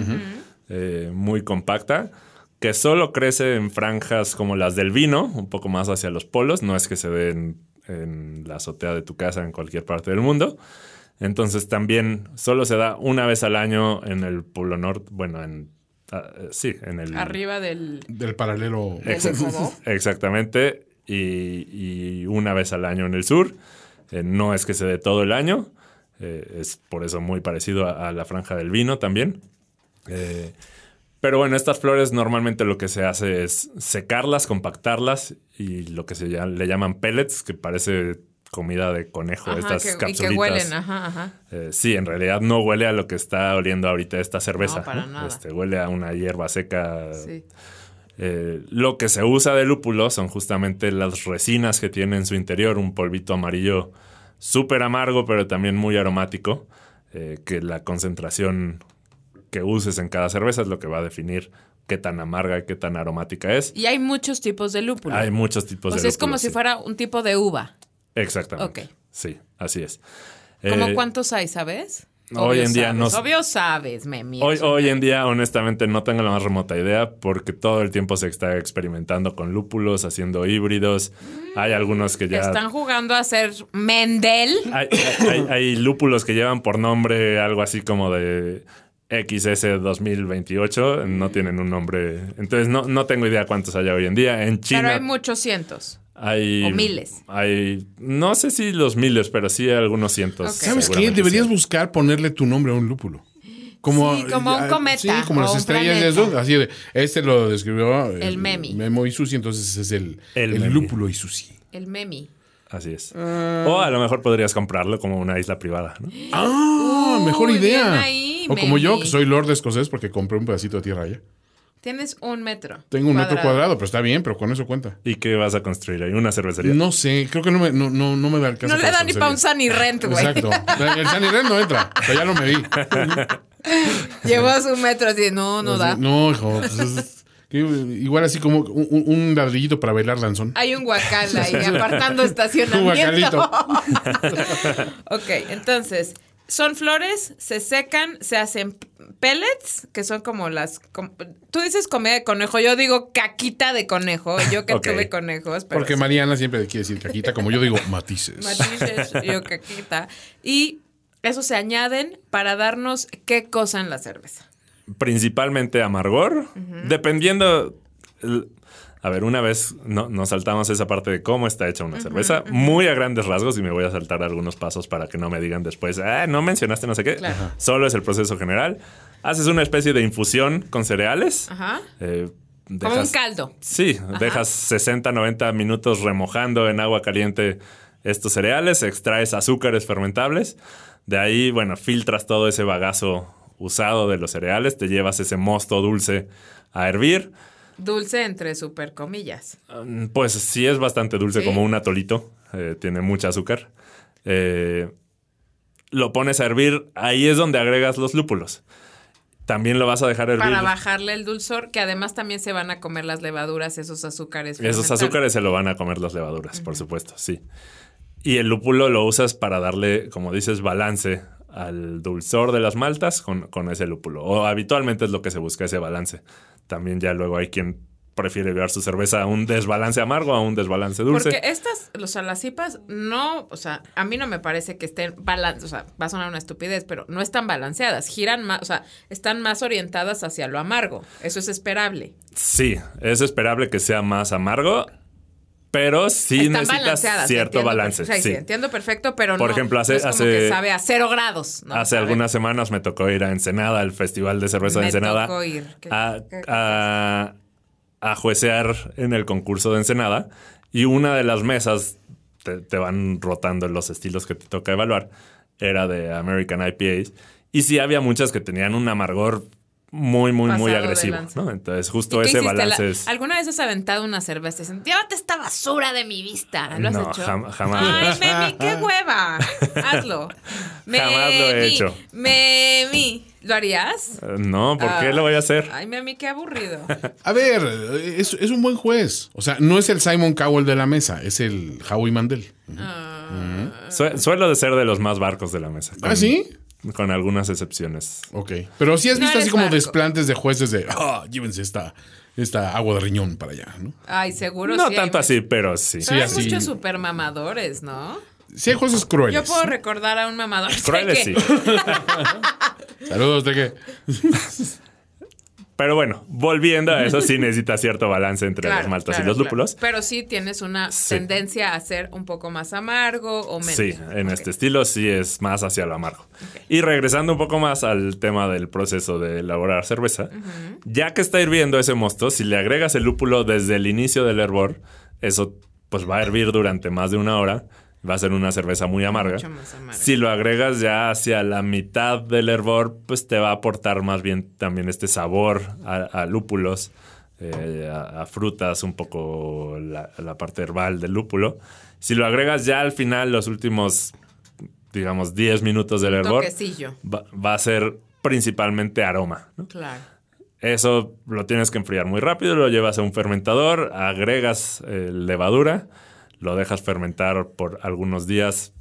eh, muy compacta, que solo crece en franjas como las del vino, un poco más hacia los polos, no es que se dé en, la azotea de tu casa en cualquier parte del mundo. Entonces también solo se da una vez al año en el Polo Norte, bueno, en... ah, eh, sí, en el... Arriba del... Del paralelo. Exactamente. Y, y una vez al año en el sur. Eh, no es que se dé todo el año. eh, es por eso muy parecido a, a la franja del vino también. Eh, pero bueno, estas flores normalmente lo que se hace es secarlas, compactarlas y lo que se llama- le llaman pellets, que parece comida de conejo, Ajá, estas que- y que huelen, ajá, ajá. Eh, sí, en realidad no huele a lo que está oliendo ahorita esta cerveza. No, para nada. Este, huele a una hierba seca Sí. eh, lo que se usa de lúpulo son justamente las resinas que tiene en su interior, un polvito amarillo súper amargo, pero también muy aromático, eh, que la concentración que uses en cada cerveza es lo que va a definir qué tan amarga y qué tan aromática es. Y hay muchos tipos de lúpulo. Hay muchos tipos o de sea, es como si fuera un tipo de uva. Exactamente. Ok. Sí, así es. ¿Cómo Eh, cuántos hay, sabes? hoy en día sabes, no Obvio sabes, Memi. Hoy, hoy en día, honestamente, no tengo la más remota idea porque todo el tiempo se está experimentando con lúpulos, haciendo híbridos. Hay algunos que ya... Están jugando a ser Mendel. Hay, hay- hay- hay lúpulos que llevan por nombre algo así como de XS 2028. No tienen un nombre. Entonces, no, no tengo idea cuántos hay hoy en día. En China Pero hay muchos cientos. hay... o miles. Hay... No sé si los miles, pero sí algunos cientos. Ok. ¿Sabes qué? Deberías sí. buscar ponerle tu nombre a un lúpulo. Como, Sí, como un cometa Sí, como las estrellas de eso. Así de, este lo describió eh, El Memi. Memo y Susi, entonces es el, El el, Memi. lúpulo y Susi. El Memi. Así es. Ah. O a lo mejor podrías comprarlo como una isla privada, ¿no? Ah, mejor idea. ahí, o como yo, que soy lord escocés porque compré un pedacito de tierra allá. Tienes un metro. Tengo un metro cuadrado, pero está bien, pero con eso cuenta. ¿Y qué vas a construir ahí? ¿Una cervecería? No sé, creo que no me, no, no, no me da el caso. No le da ni para un. Sunny Rent, güey. Exacto. El San Irene no entra, pero ya lo medí. Llevó su metro así, no, no da. No, hijo. pues igual así como un, ladrillito para bailar danzón. Hay un guacal ahí apartando estacionamiento. ok, entonces, son flores, se secan, se hacen pellets, que son como las... com- tú dices comida de conejo, yo digo caquita de conejo, yo que Ok. tuve conejos. Pero Porque sí. Mariana siempre quiere decir caquita, como yo digo, matices. Matices, yo caquita. Y eso se añaden para darnos qué cosa en la cerveza. Principalmente amargor, dependiendo... el- A ver, una vez no, nos saltamos esa parte de cómo está hecha una cerveza, muy a grandes rasgos, y me voy a saltar algunos pasos para que no me digan después, ah, no mencionaste no sé qué. Claro. Solo es el proceso general. Haces una especie de infusión con cereales. Ajá. eh, Como un caldo. Sí, dejas 60, 90 minutos remojando en agua caliente estos cereales, extraes azúcares fermentables. De ahí, bueno, filtras todo ese bagazo usado de los cereales, te llevas ese mosto dulce a hervir. Dulce entre super comillas. Mm, Pues sí es bastante dulce, ¿Sí? como un atolito. eh, tiene mucha azúcar. Eh, lo pones a hervir, ahí es donde agregas los lúpulos. También lo vas a dejar hervir. Para bajarle el dulzor, que además también se van a comer las levaduras, esos azúcares. Esos azúcares se lo van a comer las levaduras, por supuesto, sí. Y el lúpulo lo usas para darle, como dices, balance al dulzor de las maltas con, con ese lúpulo. O habitualmente es lo que se busca, ese balance. También ya luego hay quien prefiere llevar su cerveza a un desbalance amargo, a un desbalance dulce. Porque estas, o sea, las IPAs no, o sea, a mí no me parece que estén balanceadas, o sea, va a sonar una estupidez, pero no están balanceadas, giran más, o sea, están más orientadas hacia lo amargo. Eso es esperable. Sí, es esperable que sea más amargo, pero sí están necesitas cierto entiendo balance. per- o sea, sí, sí. entiendo perfecto, pero Por no, ejemplo, hace- no es como hace- que sabe a cero grados. ¿no? Hace ¿Sabe? algunas semanas me tocó ir a Ensenada, al Festival de Cerveza de Ensenada, tocó ir. ¿Qué- a, qué- a, a juecear en el concurso de Ensenada y una de las mesas, te, te van rotando los estilos que te toca evaluar, era de American IPAs y sí había muchas que tenían un amargor muy, muy, muy Pasado agresivo. Entonces ¿Y justo ese balance La- es... ¿Alguna vez has aventado una cerveza y dicen, llévate esta basura de mi vista? ¿Lo has No, hecho? jam- jamás. Ay, Memi, qué hueva. Hazlo. Jamás lo he Memi, hecho. Memi, ¿lo harías? Eh, No, ¿por qué Ah. lo voy a hacer? Ay, Memi, qué aburrido. A ver, es, es un buen juez. O sea, no es el Simon Cowell de la mesa, es el Howie Mandel. Sue- suelo de ser de los más barcos de la mesa. ¿Ah, sí? Con algunas excepciones. Ok. Pero sí has No visto así como barco. desplantes de jueces de, ah, llévense esta, esta agua de riñón para allá, ¿no? Ay, seguro No sí. hay tanto así, pero sí. Pero hay así. muchos super mamadores, ¿no? Sí hay jueces crueles. Yo puedo recordar a un mamador. Crueles que- sí. Saludos de que... Pero bueno, volviendo a eso, sí necesita cierto balance entre Claro, las maltas claro, y los claro. lúpulos. Pero sí tienes una Sí. tendencia a ser un poco más amargo o menos. Sí, en este estilo sí es más hacia lo amargo. Y regresando un poco más al tema del proceso de elaborar cerveza, ya que está hirviendo ese mosto, si le agregas el lúpulo desde el inicio del hervor, eso pues va a hervir durante más de una hora, va a ser una cerveza muy amarga. Mucho más amarga. Si lo agregas ya hacia la mitad del hervor, pues te va a aportar más bien también este sabor a, a lúpulos, eh, a, a frutas, un poco la, la parte herbal del lúpulo. Si lo agregas ya al final, los últimos, digamos, 10 minutos del hervor, va a ser principalmente aroma. ¿no? Claro. Eso lo tienes que enfriar muy rápido, lo llevas a un fermentador, agregas eh, levadura, lo dejas fermentar por algunos días,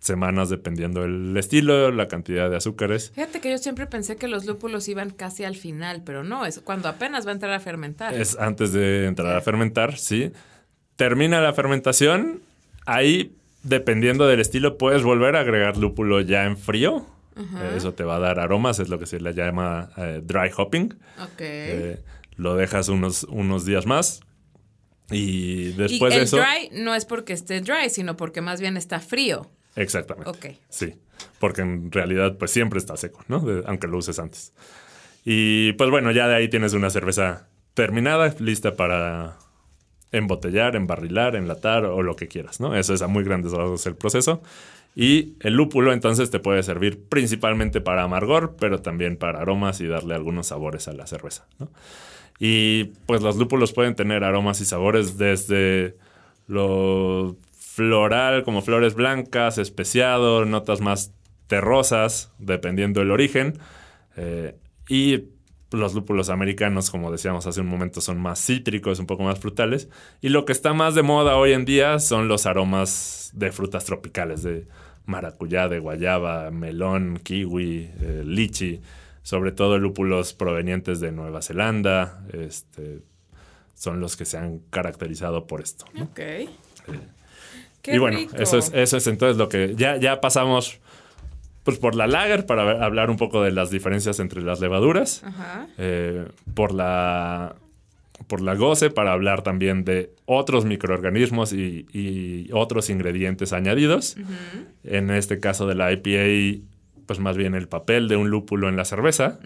semanas, dependiendo del estilo, la cantidad de azúcares. Fíjate que yo siempre pensé que los lúpulos iban casi al final, pero no, es cuando apenas va a entrar a fermentar. Es antes de entrar a fermentar, sí. Termina la fermentación, ahí, dependiendo del estilo, puedes volver a agregar lúpulo ya en frío. Eso te va a dar aromas, es lo que se le llama eh, dry hopping. Ok. Eh, lo dejas unos, unos días más. Y y después el de eso. dry no es porque esté dry, sino porque más bien está frío. Exactamente. Ok. Sí. Porque en realidad, pues siempre está seco, ¿no? De- aunque lo uses antes. Y pues bueno, ya de ahí tienes una cerveza terminada, lista para embotellar, embarrilar, enlatar o lo que quieras, ¿no? Eso es a muy grandes rasgos el proceso. Y el lúpulo entonces te puede servir principalmente para amargor, pero también para aromas y darle algunos sabores a la cerveza, ¿no? Y pues los lúpulos pueden tener aromas y sabores desde lo floral, como flores blancas, especiado, notas más terrosas, dependiendo del origen. Eh, y los lúpulos americanos, como decíamos hace un momento, son más cítricos, un poco más frutales. Y lo que está más de moda hoy en día son los aromas de frutas tropicales, de maracuyá, de guayaba, melón, kiwi, eh, lichi. Sobre todo lúpulos provenientes de Nueva Zelanda. Este, son los que se han caracterizado por esto. ¿no? Ok. Qué y bueno, rico. eso es, eso es entonces lo que ya, ya pasamos pues, por la lager para ver- hablar un poco de las diferencias entre las levaduras, Ajá. eh, por la por la goce para hablar también de otros microorganismos y, y otros ingredientes añadidos. En este caso de la IPA, pues más bien el papel de un lúpulo en la cerveza.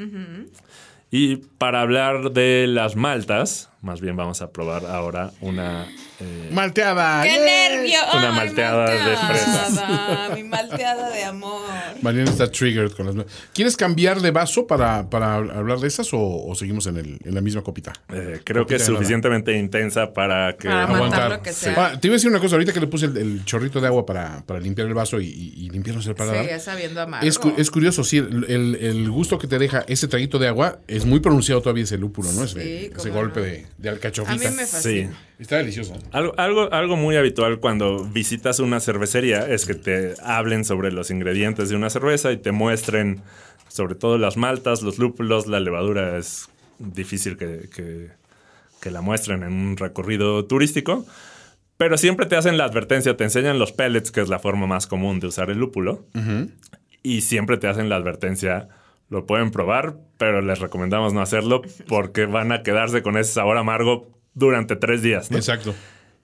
Y para hablar de las maltas, más bien vamos a probar ahora una... eh, Malteada. ¡Qué nervio! Una malteada de malteada, Mi malteada de amor. Mariana está triggered con las... ¿Quieres cambiar de vaso para, para hablar de esas o, o seguimos en, el, en la misma copita? Eh, creo que es nada. suficientemente intensa para que... Para aguantar lo que Sí. sea. Ah, te iba a decir una cosa, ahorita que le puse el, el chorrito de agua para, para limpiar el vaso y, y, y limpiarnos el paladar. Sigue sabiendo amargo. Es, cu- es curioso, sí, el, el- gusto que te deja ese traguito de agua es muy pronunciado todavía ese lúpulo, ¿no? Ese, Sí, ese golpe no. de, de A alcachofita. mí me Sí. fascina. Está deliciosa. Algo, algo, algo muy habitual cuando visitas una cervecería es que te hablen sobre los ingredientes de una cerveza y te muestren sobre todo las maltas, los lúpulos, la levadura. Es difícil que, que- que la muestren en un recorrido turístico. Pero siempre te hacen la advertencia, te enseñan los pellets, que es la forma más común de usar el lúpulo. Y siempre te hacen la advertencia, lo pueden probar, pero les recomendamos no hacerlo porque van a quedarse con ese sabor amargo durante tres días. ¿no? Exacto.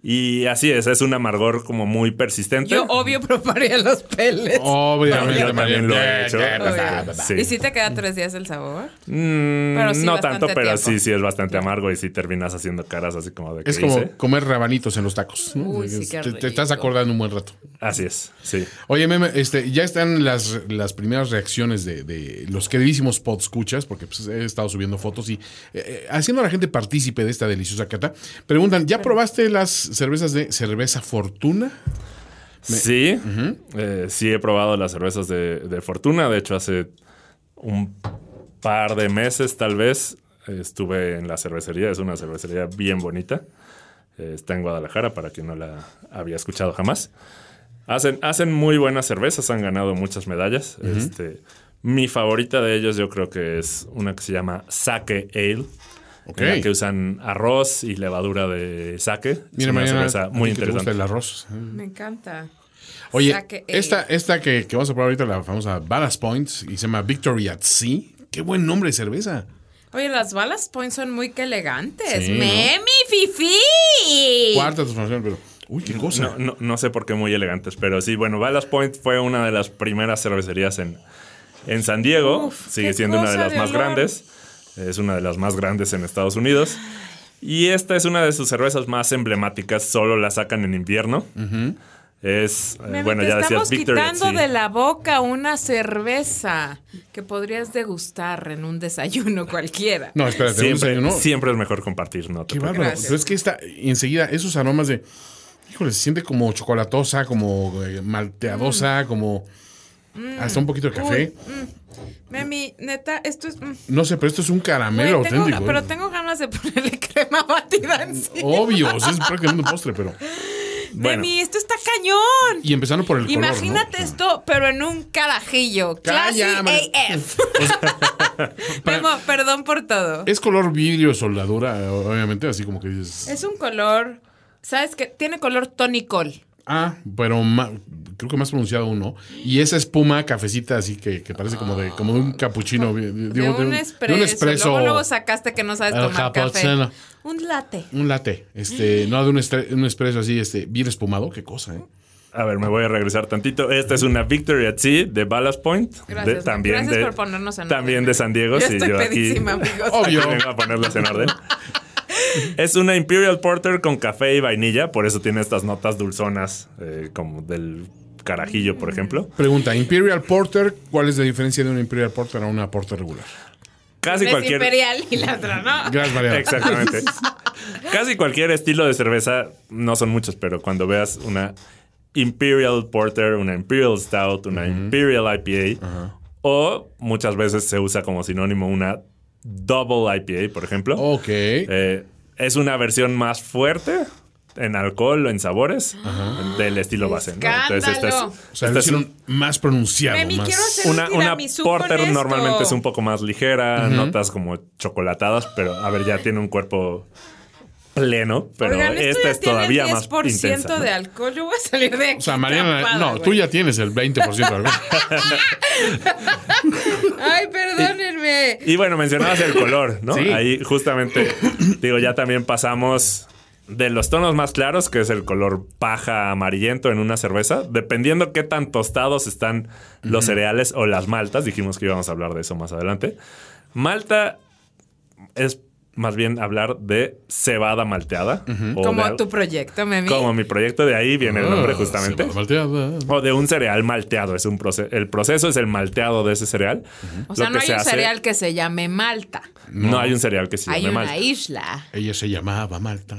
Y así es, es un amargor como muy persistente. Yo obvio probaría los pellets. Obviamente, Yo también lo he hecho. Obvio. Sí. ¿Y si te queda tres días el sabor? Mm, Pero sí, no tanto, pero tiempo. sí, sí es bastante amargo y sí terminas haciendo caras así como de que Es como hice. comer rabanitos en los tacos. ¿no? Uy, sí, Es- qué te, te estás acordando un buen rato. Así es, sí. Oye, Meme, este, ya están las, las primeras reacciones de, de los queridísimos podscuchas, porque pues, he estado subiendo fotos y eh, haciendo a la gente partícipe de esta deliciosa cata. Preguntan, ¿ya probaste las cervezas de cerveza Fortuna? Sí, eh, sí he probado las cervezas de, de Fortuna. De hecho, hace un par de meses tal vez estuve en la cervecería. Es una cervecería bien bonita. Eh, está en Guadalajara para quien no la había escuchado jamás. Hacen, hacen muy buenas cervezas, han ganado muchas medallas. este, mi favorita de ellos yo creo que es una que se llama Sake Ale. Ok. En la que usan arroz y levadura de sake. Mira, una Mariana, cerveza a muy te gusta interesante. el arroz. Me encanta. Oye, Sake Ale. esta, esta que, que vamos a probar ahorita, la famosa Ballast Point, y se llama Victory at Sea. Qué buen nombre de cerveza. Oye, las balas point son muy que elegantes. Sí, ¿no? ¡Memi, fifi! Cuarta transformación, pero. Uy, qué cosa. No, no, no sé por qué muy elegantes, pero sí, bueno, Ballast Point fue una de las primeras cervecerías en, en San Diego. Uf, Sigue siendo una de las de más olor. grandes. Es una de las más grandes en Estados Unidos. Y esta es una de sus cervezas más emblemáticas. Solo la sacan en invierno. Es, eh, bueno, ya decías estamos Victory quitando Sea. de la boca una cerveza que podrías degustar en un desayuno cualquiera. No, espérate, un Siempre, desayuno. siempre es mejor compartir, ¿no? Qué bárbaro. Pero es que está enseguida esos aromas de. Híjole, se siente como chocolatosa, como eh, malteadosa, como. Hasta un poquito de café. Memi, neta, esto es... mm. No sé, pero esto es un caramelo tengo- auténtico. pero ¿eh? tengo ganas de ponerle crema batida encima. Obvio, es prácticamente un postre, pero. Bueno. Memi, esto está cañón. Y empezando por el color. ¿no? Imagínate esto, pero en un carajillo. Classy AF. Memo, perdón por todo. Es color vidrio, soldadura, obviamente, así como que dices. Es un color, ¿sabes qué? Tiene color tonicol. Ah, pero creo que más pronunciado uno. Y esa espuma cafecita así que, que parece como de, como de un capuchino. De un, de espresso. de un espresso. Luego, luego sacaste que no sabes tomar café. Un latte. Un latte. Este, no, de un, estre- un espresso así, este, bien espumado. Qué cosa, ¿eh? A ver, me voy a regresar tantito. Esta es una Victory at Sea de Ballast Point. Gracias, de- también gracias de, por ponernos en También orden. de San Diego. Yo sí, estoy yo aquí- amigos. Obvio. Vengo a ponerlas en orden. Es una Imperial Porter con café y vainilla, por eso tiene estas notas dulzonas, eh, como del carajillo, por ejemplo. Pregunta, Imperial Porter, ¿cuál es la diferencia de una Imperial Porter a una Porter regular? Casi es cualquier. imperial y la otra no. Gracias. Exactamente. Casi cualquier estilo de cerveza, no son muchos, pero cuando veas una Imperial Porter, una Imperial Stout, una Imperial IPA, o muchas veces se usa como sinónimo una Double IPA, por ejemplo. Ok. Eh, es una versión más fuerte en alcohol o en sabores del estilo base. ¿no? esta es, ¡Escándalo! o sea, esta es hicieron más pronunciado. Memi, más... quiero hacer una, un una porter normalmente es un poco más ligera, notas como chocolatadas, pero a ver, ya tiene un cuerpo pleno, pero Oigan, esto esta ya es todavía más 10% intensa. ¿no? de alcohol. Yo voy a salir de aquí. O sea, Mariana, tapada, no, tú ya tienes el 20% de alcohol. Ay, perdónenme. Y bueno, mencionabas el color, ¿no? Sí. Ahí justamente, digo, ya también pasamos de los tonos más claros, que es el color paja amarillento en una cerveza, dependiendo qué tan tostados están los cereales o las maltas, dijimos que íbamos a hablar de eso más adelante. Malta es más bien hablar de cebada malteada. o Como de- tu proyecto, Memi. como mi proyecto, de ahí viene el nombre justamente. Ah, Se va malteada. O de un cereal malteado. Es un proce- el proceso es el malteado de ese cereal. O sea, Lo no que hay se un hace- cereal que se llame Malta. No. hay un cereal que se hay llame una malta. isla. Ella se llamaba Malta.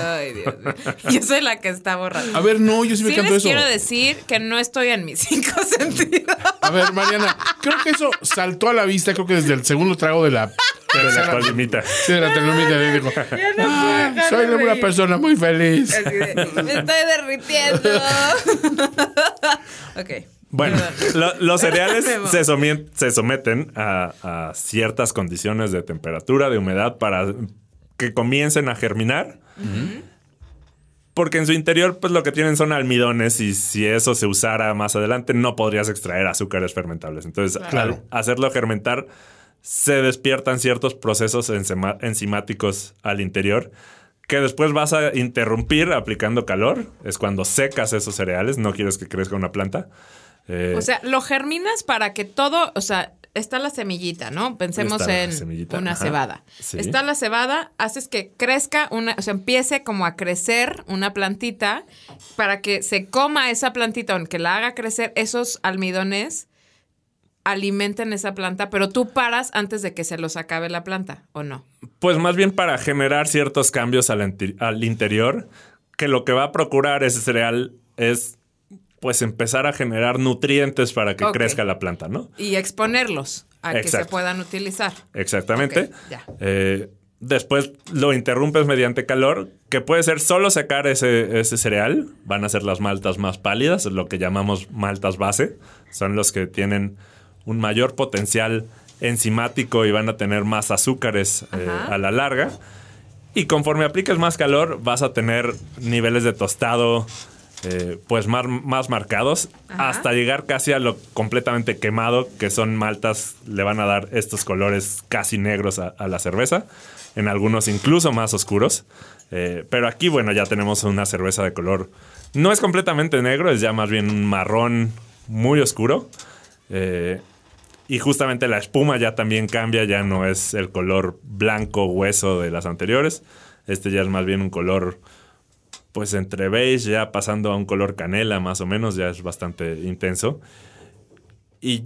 Ay, Dios mío. Yo soy la que está borrada. A ver, no, yo sí me Sí canto les eso. quiero decir que no estoy en mis cinco sentidos. A ver, Mariana, creo que eso saltó a la vista, creo que desde el segundo trago de la De la colimita. Sí, de la telemita y dijo, "Ah, soy una persona muy feliz. Me estoy derritiendo. ok. Bueno, lo- los cereales se, somien- se someten a, a ciertas condiciones de temperatura, de humedad, para que comiencen a germinar. Porque en su interior, pues lo que tienen son almidones y si eso se usara más adelante, no podrías extraer azúcares fermentables. Entonces, Claro. al hacerlo fermentar, se despiertan ciertos procesos enzima- enzimáticos al interior que después vas a interrumpir aplicando calor. Es cuando secas esos cereales, no quieres que crezca una planta. Eh, O sea, lo germinas para que todo, o sea, está la semillita, ¿no? Pensemos en una ajá. cebada. Sí. Está la cebada, haces que crezca una, o sea, empiece como a crecer una plantita para que se coma esa plantita, aunque la haga crecer, esos almidones alimenten esa planta, pero tú paras antes de que se los acabe la planta, ¿o no? Pues más bien para generar ciertos cambios al, al interior, que lo que va a procurar ese cereal es pues empezar a generar nutrientes para que crezca la planta, ¿no? Y exponerlos a que se puedan utilizar. Exactamente. Ya. Eh, después lo interrumpes mediante calor, que puede ser solo secar ese, ese cereal. Van a ser las maltas más pálidas, lo que llamamos maltas base. Son los que tienen un mayor potencial enzimático y van a tener más azúcares eh, a la larga. Y conforme apliques más calor, vas a tener niveles de tostado eh, pues más, más marcados Ajá. hasta llegar casi a lo completamente quemado, que son maltas, le van a dar estos colores casi negros a, a la cerveza, en algunos incluso más oscuros. Eh, pero aquí, bueno, ya tenemos una cerveza de color, no es completamente negro, es ya más bien un marrón muy oscuro. Eh, y justamente la espuma ya también cambia, ya no es el color blanco hueso de las anteriores. Este ya es más bien un color, pues entre beige, ya pasando a un color canela más o menos, ya es bastante intenso. Y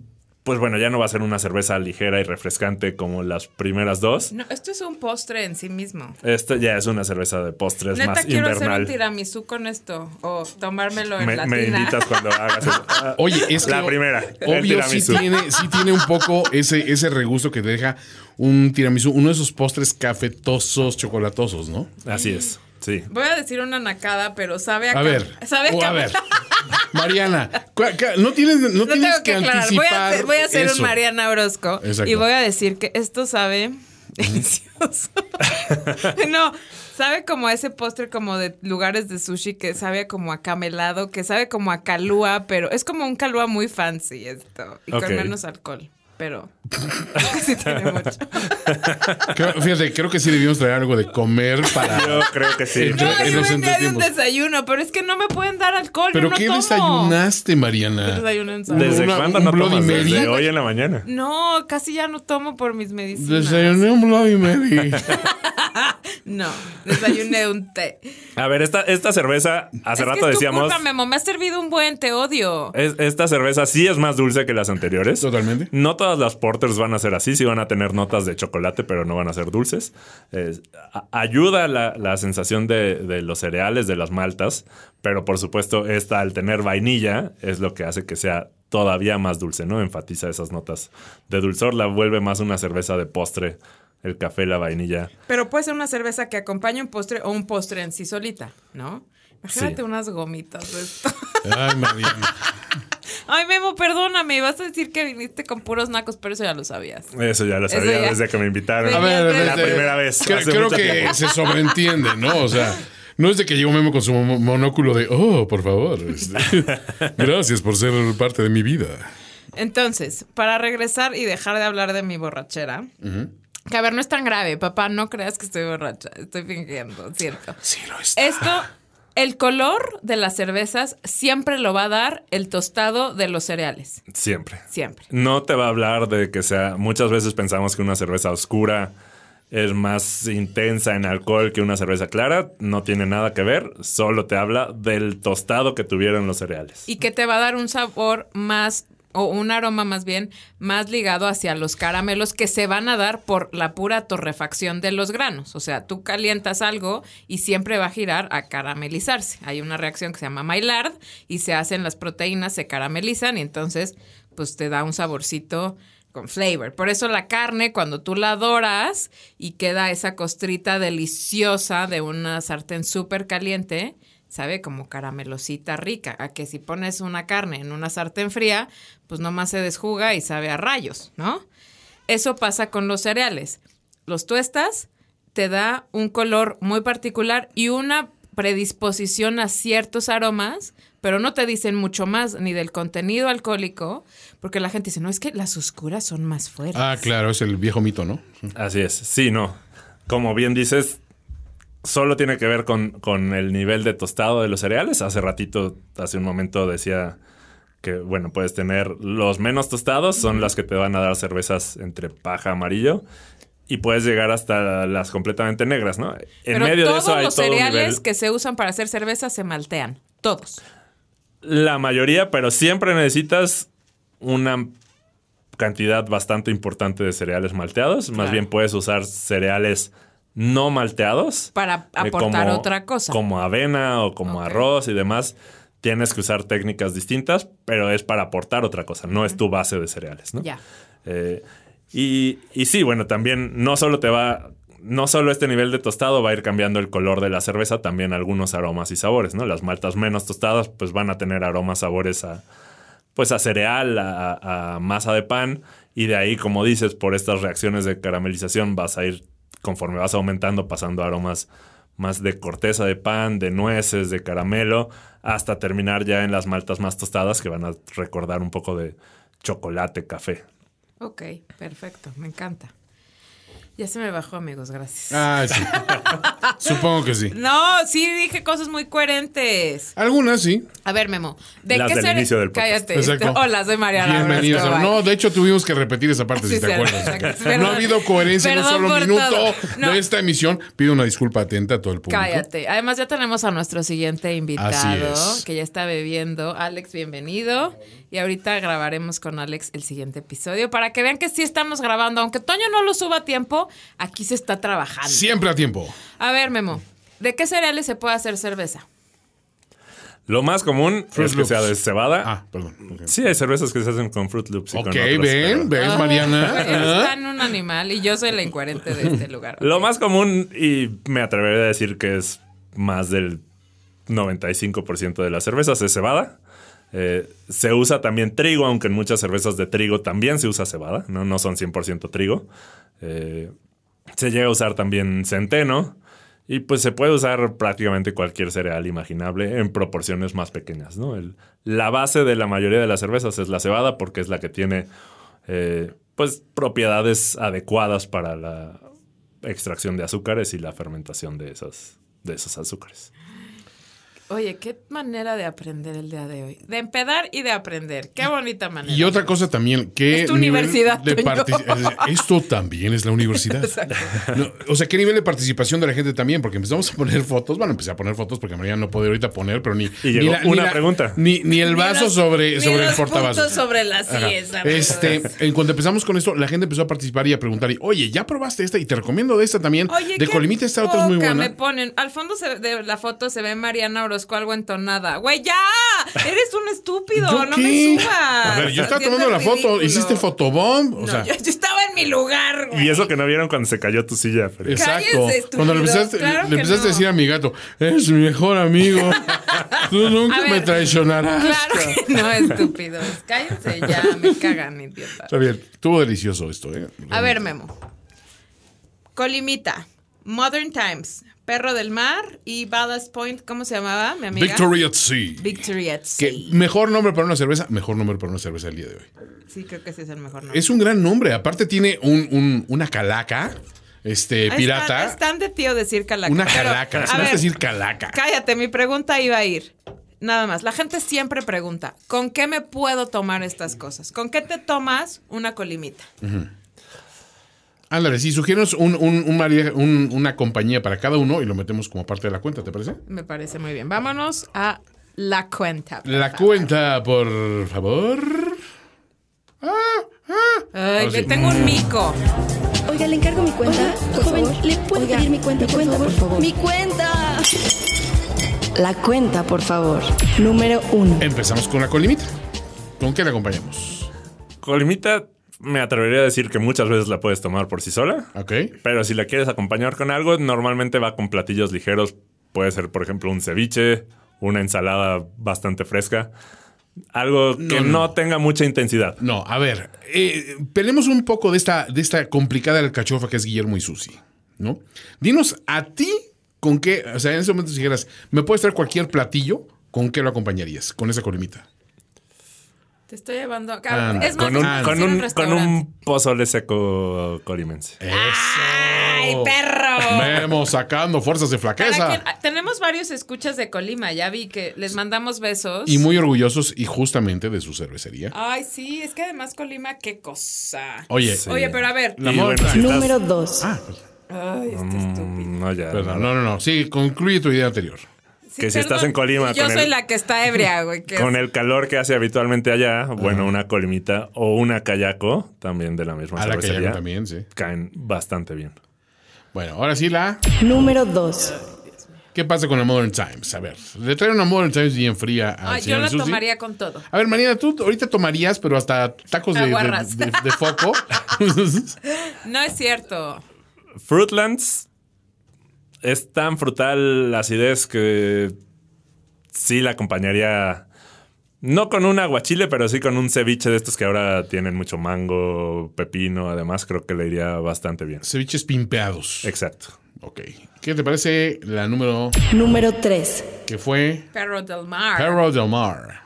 pues bueno, ya no va a ser una cerveza ligera y refrescante como las primeras dos. No, esto es un postre en sí mismo. Esta ya es una cerveza de postres Neta, más quiero hacer un tiramisú con esto. O tomármelo en Me, la me tina. invitas cuando hagas eso. Ah, Oye, es que La primera, el Obvio, sí tiene, sí tiene un poco ese, ese regusto que te deja un tiramisú, uno de esos postres cafetosos, chocolatosos, ¿no? Así es, sí. Voy a decir una nacada, pero sabe a A ver, ¿Sabe a ver, Mariana, no tienes, no Lo tienes tengo que que aclarar. Voy a anticipar hacer, voy a hacer un Mariana Orozco. Exacto. Y voy a decir que esto sabe delicioso. no, sabe como ese postre como de lugares de sushi que sabe como a camelado, que sabe como a calúa, pero es como un calúa muy fancy esto. Y con menos alcohol. Pero sí tiene mucho. Creo- fíjate, creo que sí debíamos traer algo de comer para. Yo creo que sí. Entre- No, en yo los venía de un desayuno, pero es que no me pueden dar alcohol. ¿Pero yo no qué tomo. desayunaste, Mariana? Desayuno en. ¿Desde Una- cuándo un no Bloody tomas? Mary. Desde hoy en la mañana. No, casi ya no tomo por mis medicinas. Desayuné un Bloody Mary. No, desayuné un té. A ver, esta, esta cerveza, hace es rato que es decíamos, Tu culpa, Memo. Me has servido un buen, te odio. es- esta cerveza sí es más dulce que las anteriores. Totalmente. No todas las porters van a ser así, sí van a tener notas de chocolate, pero no van a ser dulces. Es- a- ayuda la, la sensación de, de los cereales, de las maltas, pero por supuesto esta al tener vainilla es lo que hace que sea todavía más dulce, ¿no? Enfatiza esas notas de dulzor, la vuelve más una cerveza de postre, el café, la vainilla. Pero puede ser una cerveza que acompañe un postre o un postre en sí solita, ¿no? Imagínate Sí. unas gomitas de esto. Ay, Mariana. Ay, Memo, perdóname. Vas a decir que viniste con puros nacos, pero eso ya lo sabías. Eso ya lo sabía ya. desde que me invitaron. A ver, La desde- primera vez, Creo, hace creo mucho que tiempo. se sobreentiende, ¿no? O sea, no es de que llegó Memo con su mo- monóculo de, oh, por favor. este, gracias por ser parte de mi vida. Entonces, para regresar y dejar de hablar de mi borrachera. Que a ver, no es tan grave, papá, no creas que estoy borracha, estoy fingiendo, cierto. Sí, lo está. Esto, el color de las cervezas siempre lo va a dar el tostado de los cereales. Siempre. Siempre. No te va a hablar de que sea. Muchas veces pensamos que una cerveza oscura es más intensa en alcohol que una cerveza clara. No tiene nada que ver. Solo te habla del tostado que tuvieron los cereales. Y que te va a dar un sabor más, o un aroma más bien, más ligado hacia los caramelos que se van a dar por la pura torrefacción de los granos. O sea, tú calientas algo y siempre va a girar a caramelizarse. Hay una reacción que se llama Maillard y se hacen las proteínas, se caramelizan y entonces pues te da un saborcito con flavor. Por eso la carne, cuando tú la doras y queda esa costrita deliciosa de una sartén súper caliente, sabe como caramelosita rica. A que si pones una carne en una sartén fría, pues nomás se desjuga y sabe a rayos, ¿no? Eso pasa con los cereales. Los tuestas, te da un color muy particular y una predisposición a ciertos aromas, pero no te dicen mucho más ni del contenido alcohólico, porque la gente dice, no, es que las oscuras son más fuertes. Ah, claro, es el viejo mito, ¿no? Así es. Sí, no. Como bien dices, solo tiene que ver con, con el nivel de tostado de los cereales. Hace ratito, hace un momento decía que, bueno, puedes tener los menos tostados, son las que te van a dar cervezas entre paja amarillo. Y puedes llegar hasta las completamente negras, ¿no? En pero medio todos de eso hay los todo un cereales nivel. que se usan para hacer cerveza se maltean. Todos. La mayoría, pero siempre necesitas una cantidad bastante importante de cereales malteados. Más bien puedes usar cereales no malteados. Para eh, aportar otra cosa. Como avena o como arroz y demás. Tienes que usar técnicas distintas, pero es para aportar otra cosa. No es tu base de cereales, ¿no? Ya. Eh, y, y sí, bueno, también no solo te va, no solo este nivel de tostado va a ir cambiando el color de la cerveza, también algunos aromas y sabores, ¿no? Las maltas menos tostadas pues van a tener aromas, sabores a, pues a cereal, a, a masa de pan y de ahí, como dices, por estas reacciones de caramelización vas a ir, conforme vas aumentando, pasando aromas más de corteza de pan, de nueces, de caramelo, hasta terminar ya en las maltas más tostadas que van a recordar un poco de chocolate, café. Ok, perfecto. Me encanta. Ya se me bajó, amigos. Gracias. Ah, sí. Supongo que sí. No, sí dije cosas muy coherentes. Algunas sí. A ver, Memo. ¿De Las qué del inicio del podcast. Cállate. Exacto. Hola, soy Mariana. Bienvenidos. Orozco, No, de hecho tuvimos que repetir esa parte, Sí, si te cierto, acuerdas. no ha habido coherencia en un solo minuto. No. de esta emisión. Pido una disculpa atenta a todo el público. Cállate. Además, ya tenemos a nuestro siguiente invitado Así es. que ya está bebiendo. Alex, bienvenido. Y ahorita grabaremos con Alex el siguiente episodio para que vean que sí estamos grabando. Aunque Toño no lo suba a tiempo, aquí se está trabajando. Siempre a tiempo. A ver, Memo. ¿De qué cereales se puede hacer cerveza? Lo más común Fruit es que Loops. sea de cebada. Ah, perdón. Ok, Sí, hay cervezas que se hacen con Fruit Loops. y con Ok, otras, ven, pero- ves, Él Mariana. está Ah. en un animal y yo soy la incoherente de este lugar. Lo más común, y me atrevería a decir que es más del 95% de las cervezas, es cebada. Eh, se usa también trigo, aunque en muchas cervezas de trigo también se usa cebada, no, no son 100% trigo. Eh, se llega a usar también centeno. Y pues se puede usar prácticamente cualquier cereal imaginable en proporciones más pequeñas. ¿no? El- la base de la mayoría de las cervezas es la cebada porque es la que tiene eh, pues propiedades adecuadas para la extracción de azúcares y la fermentación de de esos azúcares. Oye, qué manera de aprender el día de hoy. De empedar y de aprender. Qué bonita manera. Y otra cosa también, ¿qué Es tu nivel universidad, de Esto también es la universidad. No, o sea, ¿qué nivel de participación de la gente también? Porque empezamos a poner fotos, bueno, empecé a poner fotos porque María no puede ahorita poner, pero ni... Y llegó ni una pregunta. Ni, ni el Ni vaso los- sobre, ni sobre el los portavasos. puntos sobre sillas, amigos. Este, en cuanto empezamos con esto, la gente empezó a participar y a preguntar, y, oye, ¿ya probaste esta? Y te recomiendo de esta también. Oye, de qué Colimita esta otra es muy buena. me ponen. Al fondo se- de la foto se ve Mariana Orozco algo entonada. Güey, ya. Eres un estúpido. ¿Yo no qué? me subas. A ver, yo estaba tomando la foto, hiciste fotobomb, o No, sea... yo, yo estaba en mi lugar, güey. Y eso que no vieron cuando se cayó tu silla. Exacto. Cállese. Cuando le empezaste, Claro le empezaste no. a decir a mi gato, es mi mejor amigo. Tú nunca ver. me traicionarás. Claro que no, estúpidos. Cállense ya, me cagan, idiota. Está bien, estuvo delicioso esto, ¿eh? A ver, Memo. Colimita, Modern Times, Perro del Mar y Ballast Point, ¿cómo se llamaba, mi amiga? Victory at Sea. Victory at Que Sea. mejor nombre para una cerveza, mejor nombre para una cerveza el día de hoy. Sí, creo que ese es el mejor nombre. Es un gran nombre. Aparte tiene un, un- una calaca, este, Ah, pirata. Es tan de tío decir calaca. una pero, calaca. a ver, decir calaca. Cállate, mi pregunta iba a ir. Nada más. La gente siempre pregunta, ¿con qué me puedo tomar estas cosas? ¿Con qué te tomas una colimita? Ándale, sí, sugierenos un, un- un una compañía para cada uno y lo metemos como parte de la cuenta, ¿te parece? Me parece muy bien. Vámonos a la cuenta. por La favor. cuenta, por favor. Ah, ah. Ay, sí. tengo un mico. Oiga, le encargo mi cuenta. Por Joven, favor. ¿le puedo Oiga, pedir mi cuenta, mi por, cuenta, favor? por favor. ¡Mi cuenta! La cuenta, por favor. Número uno. Empezamos con la colimita. ¿Con qué la acompañamos? Colimita me atrevería a decir que muchas veces la puedes tomar por sí sola. Ok. Pero si la quieres acompañar con algo, normalmente va con platillos ligeros. Puede ser, por ejemplo, un ceviche, una ensalada bastante fresca. Algo que No, no, no. tenga mucha intensidad. No, a ver, eh, pelemos un poco de esta, de esta complicada alcachofa que es Guillermo y Susi, ¿no? Dinos a ti con qué, o sea, en ese momento si dijeras, me puedes traer cualquier platillo, ¿con qué lo acompañaría? Con esa colimita. Te estoy llevando acá. Anda, es más, Con un, con un, con un pozole seco colimense. ¡Ay, perro! Memo sacando fuerzas de flaqueza. ah, tenemos varios escuchas de Colima, ya vi que les mandamos besos. Y muy orgullosos y justamente de su cervecería. Ay, sí, es que además Colima, qué cosa. Oye, Sí. Oye, pero a ver. La Número 2. Ah, Ay, este estúpido. No, ya. perdón, no, no, no. Sí, concluye tu idea anterior. Sí, que si estás en Colima Yo con soy el- la que está ebria, güey. Con es- el calor que hace habitualmente allá, bueno, una colimita o una kayako, también de la misma A la también, sí. caen bastante bien. Bueno, ahora sí la... Número 2. ¿Qué pasa con la Modern Times? A ver, le traen una Modern Times bien fría al Ay, yo la Susi. tomaría con todo. A ver, Mariana, tú ahorita tomarías, pero hasta tacos de, de- de- de foco. No es cierto. Fruitlands es tan frutal la acidez que sí la acompañaría. No con un aguachile, pero sí con un ceviche de estos que ahora tienen mucho mango, pepino. Además, creo que le iría bastante bien. Ceviches pimpeados. Exacto. Ok. ¿Qué te parece la número Número 3. que fue Perro del mar. Perro del Mar?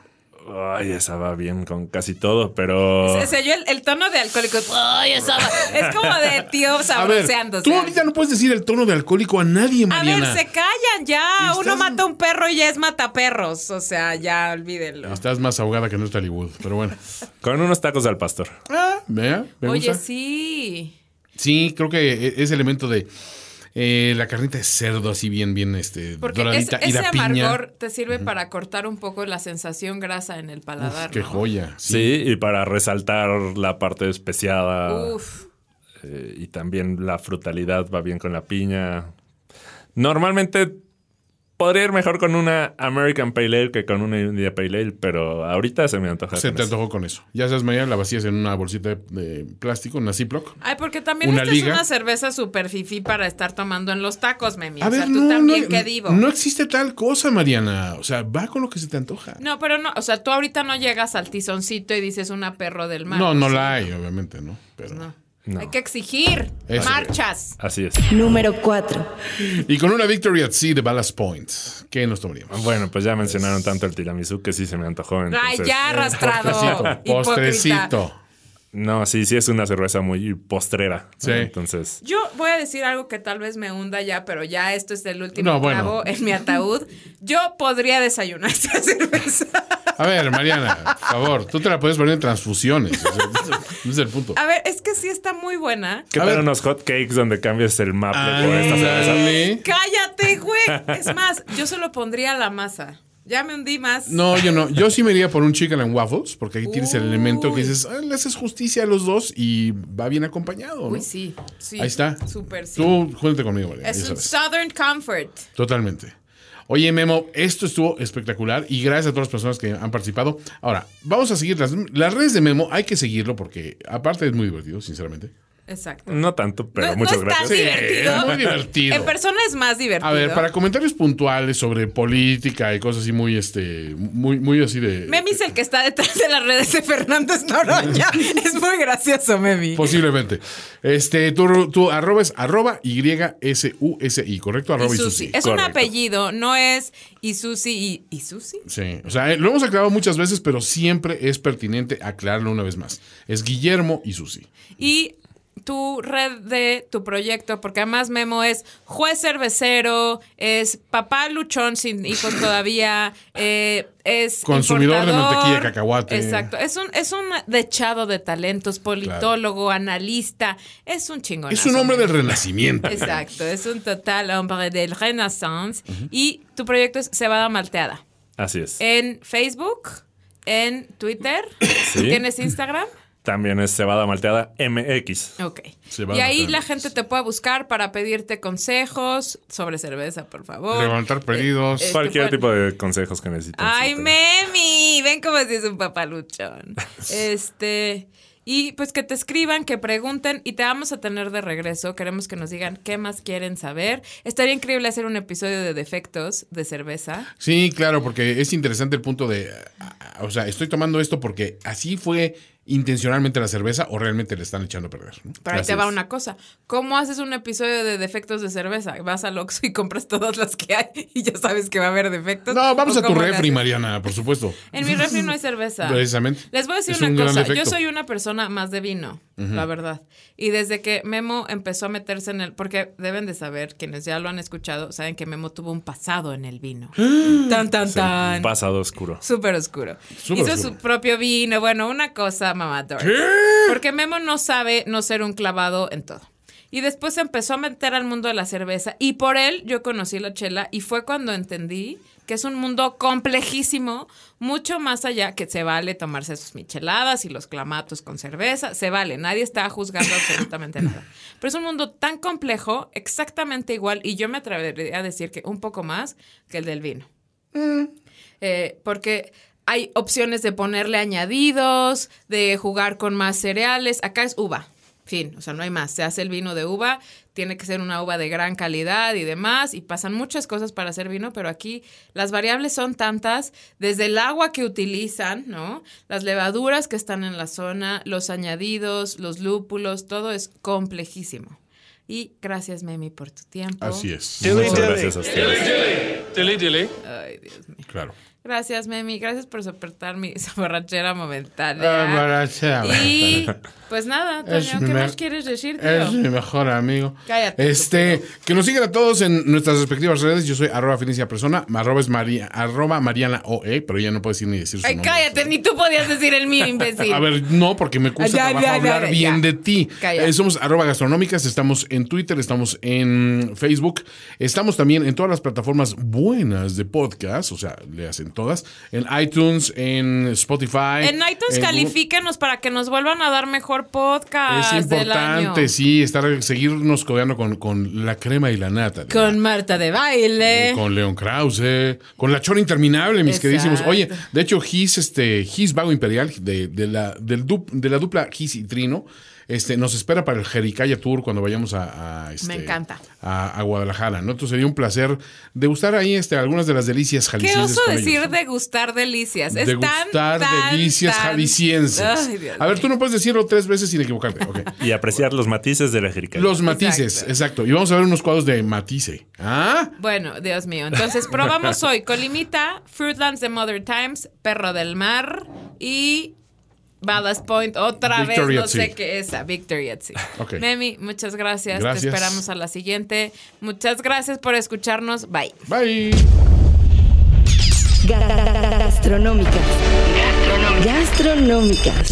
Ay, esa va bien con casi todo, pero. Se selló el, el tono de alcohólico. Ay, esa va- Es como de tío A ver, sabroseándose. tú ahorita no puedes decir el tono de alcohólico a nadie, A Mariana. ver, se callan ya. Estás- Uno mata a un perro y ya es mataperros. O sea, ya olvídenlo. Estás más ahogada que no está Hollywood, pero bueno. Con unos tacos al pastor. Ah, vea, Oye, gusta. sí. Sí, creo que e- ese elemento de eh, la carnita de cerdo así bien, bien este, Porque es- doradita y ese la piña. amargor te sirve para cortar un poco la sensación grasa en el paladar. Qué ¿no? joya. Sí. y para resaltar la parte especiada. Uf. eh, y también la frutalidad va bien con la piña. Normalmente podría ir mejor con una American Pale Ale que con una India Pale Ale, pero ahorita se me antoja. Se con te eso. antojó con eso. Ya sabes, Mariana, la vacías en una bolsita de, de plástico, una Ziploc. Ay, porque también Una esta liga. es una cerveza super fifí para estar tomando en los tacos, Memi. A o sea, ver, tú no, también, no, qué divo. no existe tal cosa, Mariana. O sea, va con lo que se te antoja. No, pero no, o sea, tú ahorita no llegas al tizoncito y dices una perro del mar. No, no la hay, obviamente, ¿no? Pero, No. No. Hay que exigir Eso. marchas. Así es. Número 4. Y con una Victory at Sea de Ballast Point, ¿qué nos tomaríamos? Bueno, pues ya mencionaron tanto el tiramisú que sí se me antojó. Ay, entonces- ya arrastrado. Postrecito, postrecito. No, sí, sí es una cerveza muy postrera. Sí. Entonces, Yo voy a decir algo que tal vez me hunda ya, pero ya esto es el último No, bueno. clavo en mi ataúd. Yo podría desayunar esta cerveza. A ver, Mariana, por favor, tú te la puedes poner en transfusiones. O sea, ese es el punto. A ver, es que sí está muy buena. ¿qué A tal unos hot cakes donde cambies el maple por esta cerveza? Cállate, güey. Es más, yo solo pondría la masa. Ya me hundí más. No, yo no. Yo sí me iría por un chicken and waffles, porque ahí tienes el elemento que dices, ah, le haces justicia a los dos y va bien acompañado. ¿no? Uy, sí, sí. Ahí está. Súper sí. Tú, júntate conmigo, Mariana. es un sabes. Southern Comfort. Totalmente. Oye, Memo, esto estuvo espectacular y gracias a todas las personas que han participado. Ahora, vamos a seguir las, las redes de Memo. Hay que seguirlo porque, aparte, es muy divertido, sinceramente. Exacto. No tanto, pero no, muchas no es tan gracias. divertido. es muy divertido. En persona es más divertido. A ver, para comentarios puntuales sobre política y cosas así muy, este, muy, muy así de. Memi es el que está detrás de las redes de Fernández Noroña. es muy gracioso, Memi. Posiblemente. Este, tu, tu arroba es arroba Y-S-U-S-I, ¿correcto? Arroba y Isusi. Susi. Es un apellido, no es Isusi y Isusi. Sí, o sea, lo hemos aclarado muchas veces, pero siempre es pertinente aclararlo una vez más. Es Guillermo y Susi. Y tu red de tu proyecto, porque además Memo es juez cervecero, es papá luchón sin hijos todavía, eh, es Consumidor de mantequilla de cacahuate. Exacto, es un, es un dechado de talentos, politólogo, analista, es un chingón. Es un hombre del renacimiento. Exacto, es un total hombre del renaissance. Y tu proyecto es Cebada Malteada. Así es. En Facebook, en Twitter, Sí. ¿tienes Instagram? También es cebada malteada MX. Ok. Cebada y ahí Malteada. la gente te puede buscar para pedirte consejos sobre cerveza, por favor. Levantar pedidos. Eh, Cualquier este, tipo de consejos que necesiten. Ay, Memi, ven como si es un papaluchón. este, Y pues que te escriban, que pregunten y te vamos a tener de regreso. Queremos que nos digan qué más quieren saber. Estaría increíble hacer un episodio de defectos de cerveza. Sí, claro, porque es interesante el punto de, o sea, estoy tomando esto porque así fue intencionalmente la cerveza o realmente le están echando a perder. ¿no? Pero ahí te va una cosa. ¿Cómo haces un episodio de defectos de cerveza? Vas al Oxxo y compras todas las que hay y ya sabes que va a haber defectos. No, vamos ¿O a tu refri? Mariana, por supuesto. En mi refri no hay cerveza. Precisamente. Les voy a decir Es un una cosa. Yo soy una persona más de vino, la verdad. Y desde que Memo empezó a meterse en el... Porque deben de saber, quienes ya lo han escuchado, saben que Memo tuvo un pasado en el vino. tan, tan, tan. Pasado oscuro. Súper oscuro. Hizo oscuro. su propio vino. Bueno, una cosa mamador. Porque Memo no sabe no ser un clavado en todo. Y después se empezó a meter al mundo de la cerveza. Y por él yo conocí la chela. Y fue cuando entendí que es un mundo complejísimo, mucho más allá que se vale tomarse sus micheladas y los clamatos con cerveza. Se vale, nadie está juzgando absolutamente nada. Pero es un mundo tan complejo, exactamente igual. Y yo me atrevería a decir que un poco más que el del vino. Eh, porque hay opciones de ponerle añadidos, de jugar con más cereales. Acá es uva. Fin, o sea, no hay más. Se hace el vino de uva, tiene que ser una uva de gran calidad y demás, y pasan muchas cosas para hacer vino, pero aquí las variables son tantas, desde el agua que utilizan, ¿no? Las levaduras que están en la zona, los añadidos, los lúpulos, todo es complejísimo. Y gracias, Memi, por tu tiempo. Así es. Muchas gracias a ustedes. Dilly dilly. Ay, Dios mío. Claro. Gracias, Memi. Gracias por soportar mi borrachera Ah, momentánea. Y pues nada, Toño, ¿qué más quieres decir, tío? Es mi mejor amigo. Cállate, Este, que nos sigan a todos en nuestras respectivas redes. Yo soy arroba finicia persona, arroba es María, arroba Mariana OE, pero ella no puede decir ni decir su Ay, nombre. cállate, ni tú podías decir el mío, imbécil. A ver, no, porque me cuesta Ya, trabajo ya, ya, hablar ya, bien ya. de ti. Eh, somos arroba gastronómicas, estamos en Twitter, estamos en Facebook, estamos también en todas las plataformas buenas de podcast, o sea, le hacen todas, en iTunes, en Spotify. en iTunes Google. califíquenos para que nos vuelvan a dar mejor podcast Es del año. importante, sí, estar, seguirnos codeando con, con la crema y la nata. Con Marta de baile. Con León Krause, con la chora interminable, mis Exacto. queridísimos. Oye, de hecho, Gis, este, Gis Vago Imperial, de, de la, del du- de la dupla Gis y Trino, este, nos espera para el Jericaya Tour cuando vayamos a, a, este, Me encanta. A, a Guadalajara, ¿no? Entonces sería un placer degustar ahí este, algunas de las delicias ¿Qué jaliscienses. oso con decir ellos, ¿no? degustar delicias? Es Degustar tan, tan, delicias tan- jaliscienses. Ay, Dios a ver, tú no puedes decirlo tres veces sin equivocarte. ok. Y apreciar los matices de la jericaya. Los matices, Exacto. exacto. Y vamos a ver unos cuadros de matice. ¿Ah? Bueno, Dios mío. Entonces probamos hoy Colimita, Fruitlands de Mother Times, Perro del Mar y Ballast Point. Otra Victory vez no sé qué es. Victory at Sea. Ok. Memi, muchas gracias. Gracias. Te esperamos a la siguiente. Muchas gracias por escucharnos. Bye. Bye. Ga- ga- ga- ga- Gastronómicas. Gastronómicas.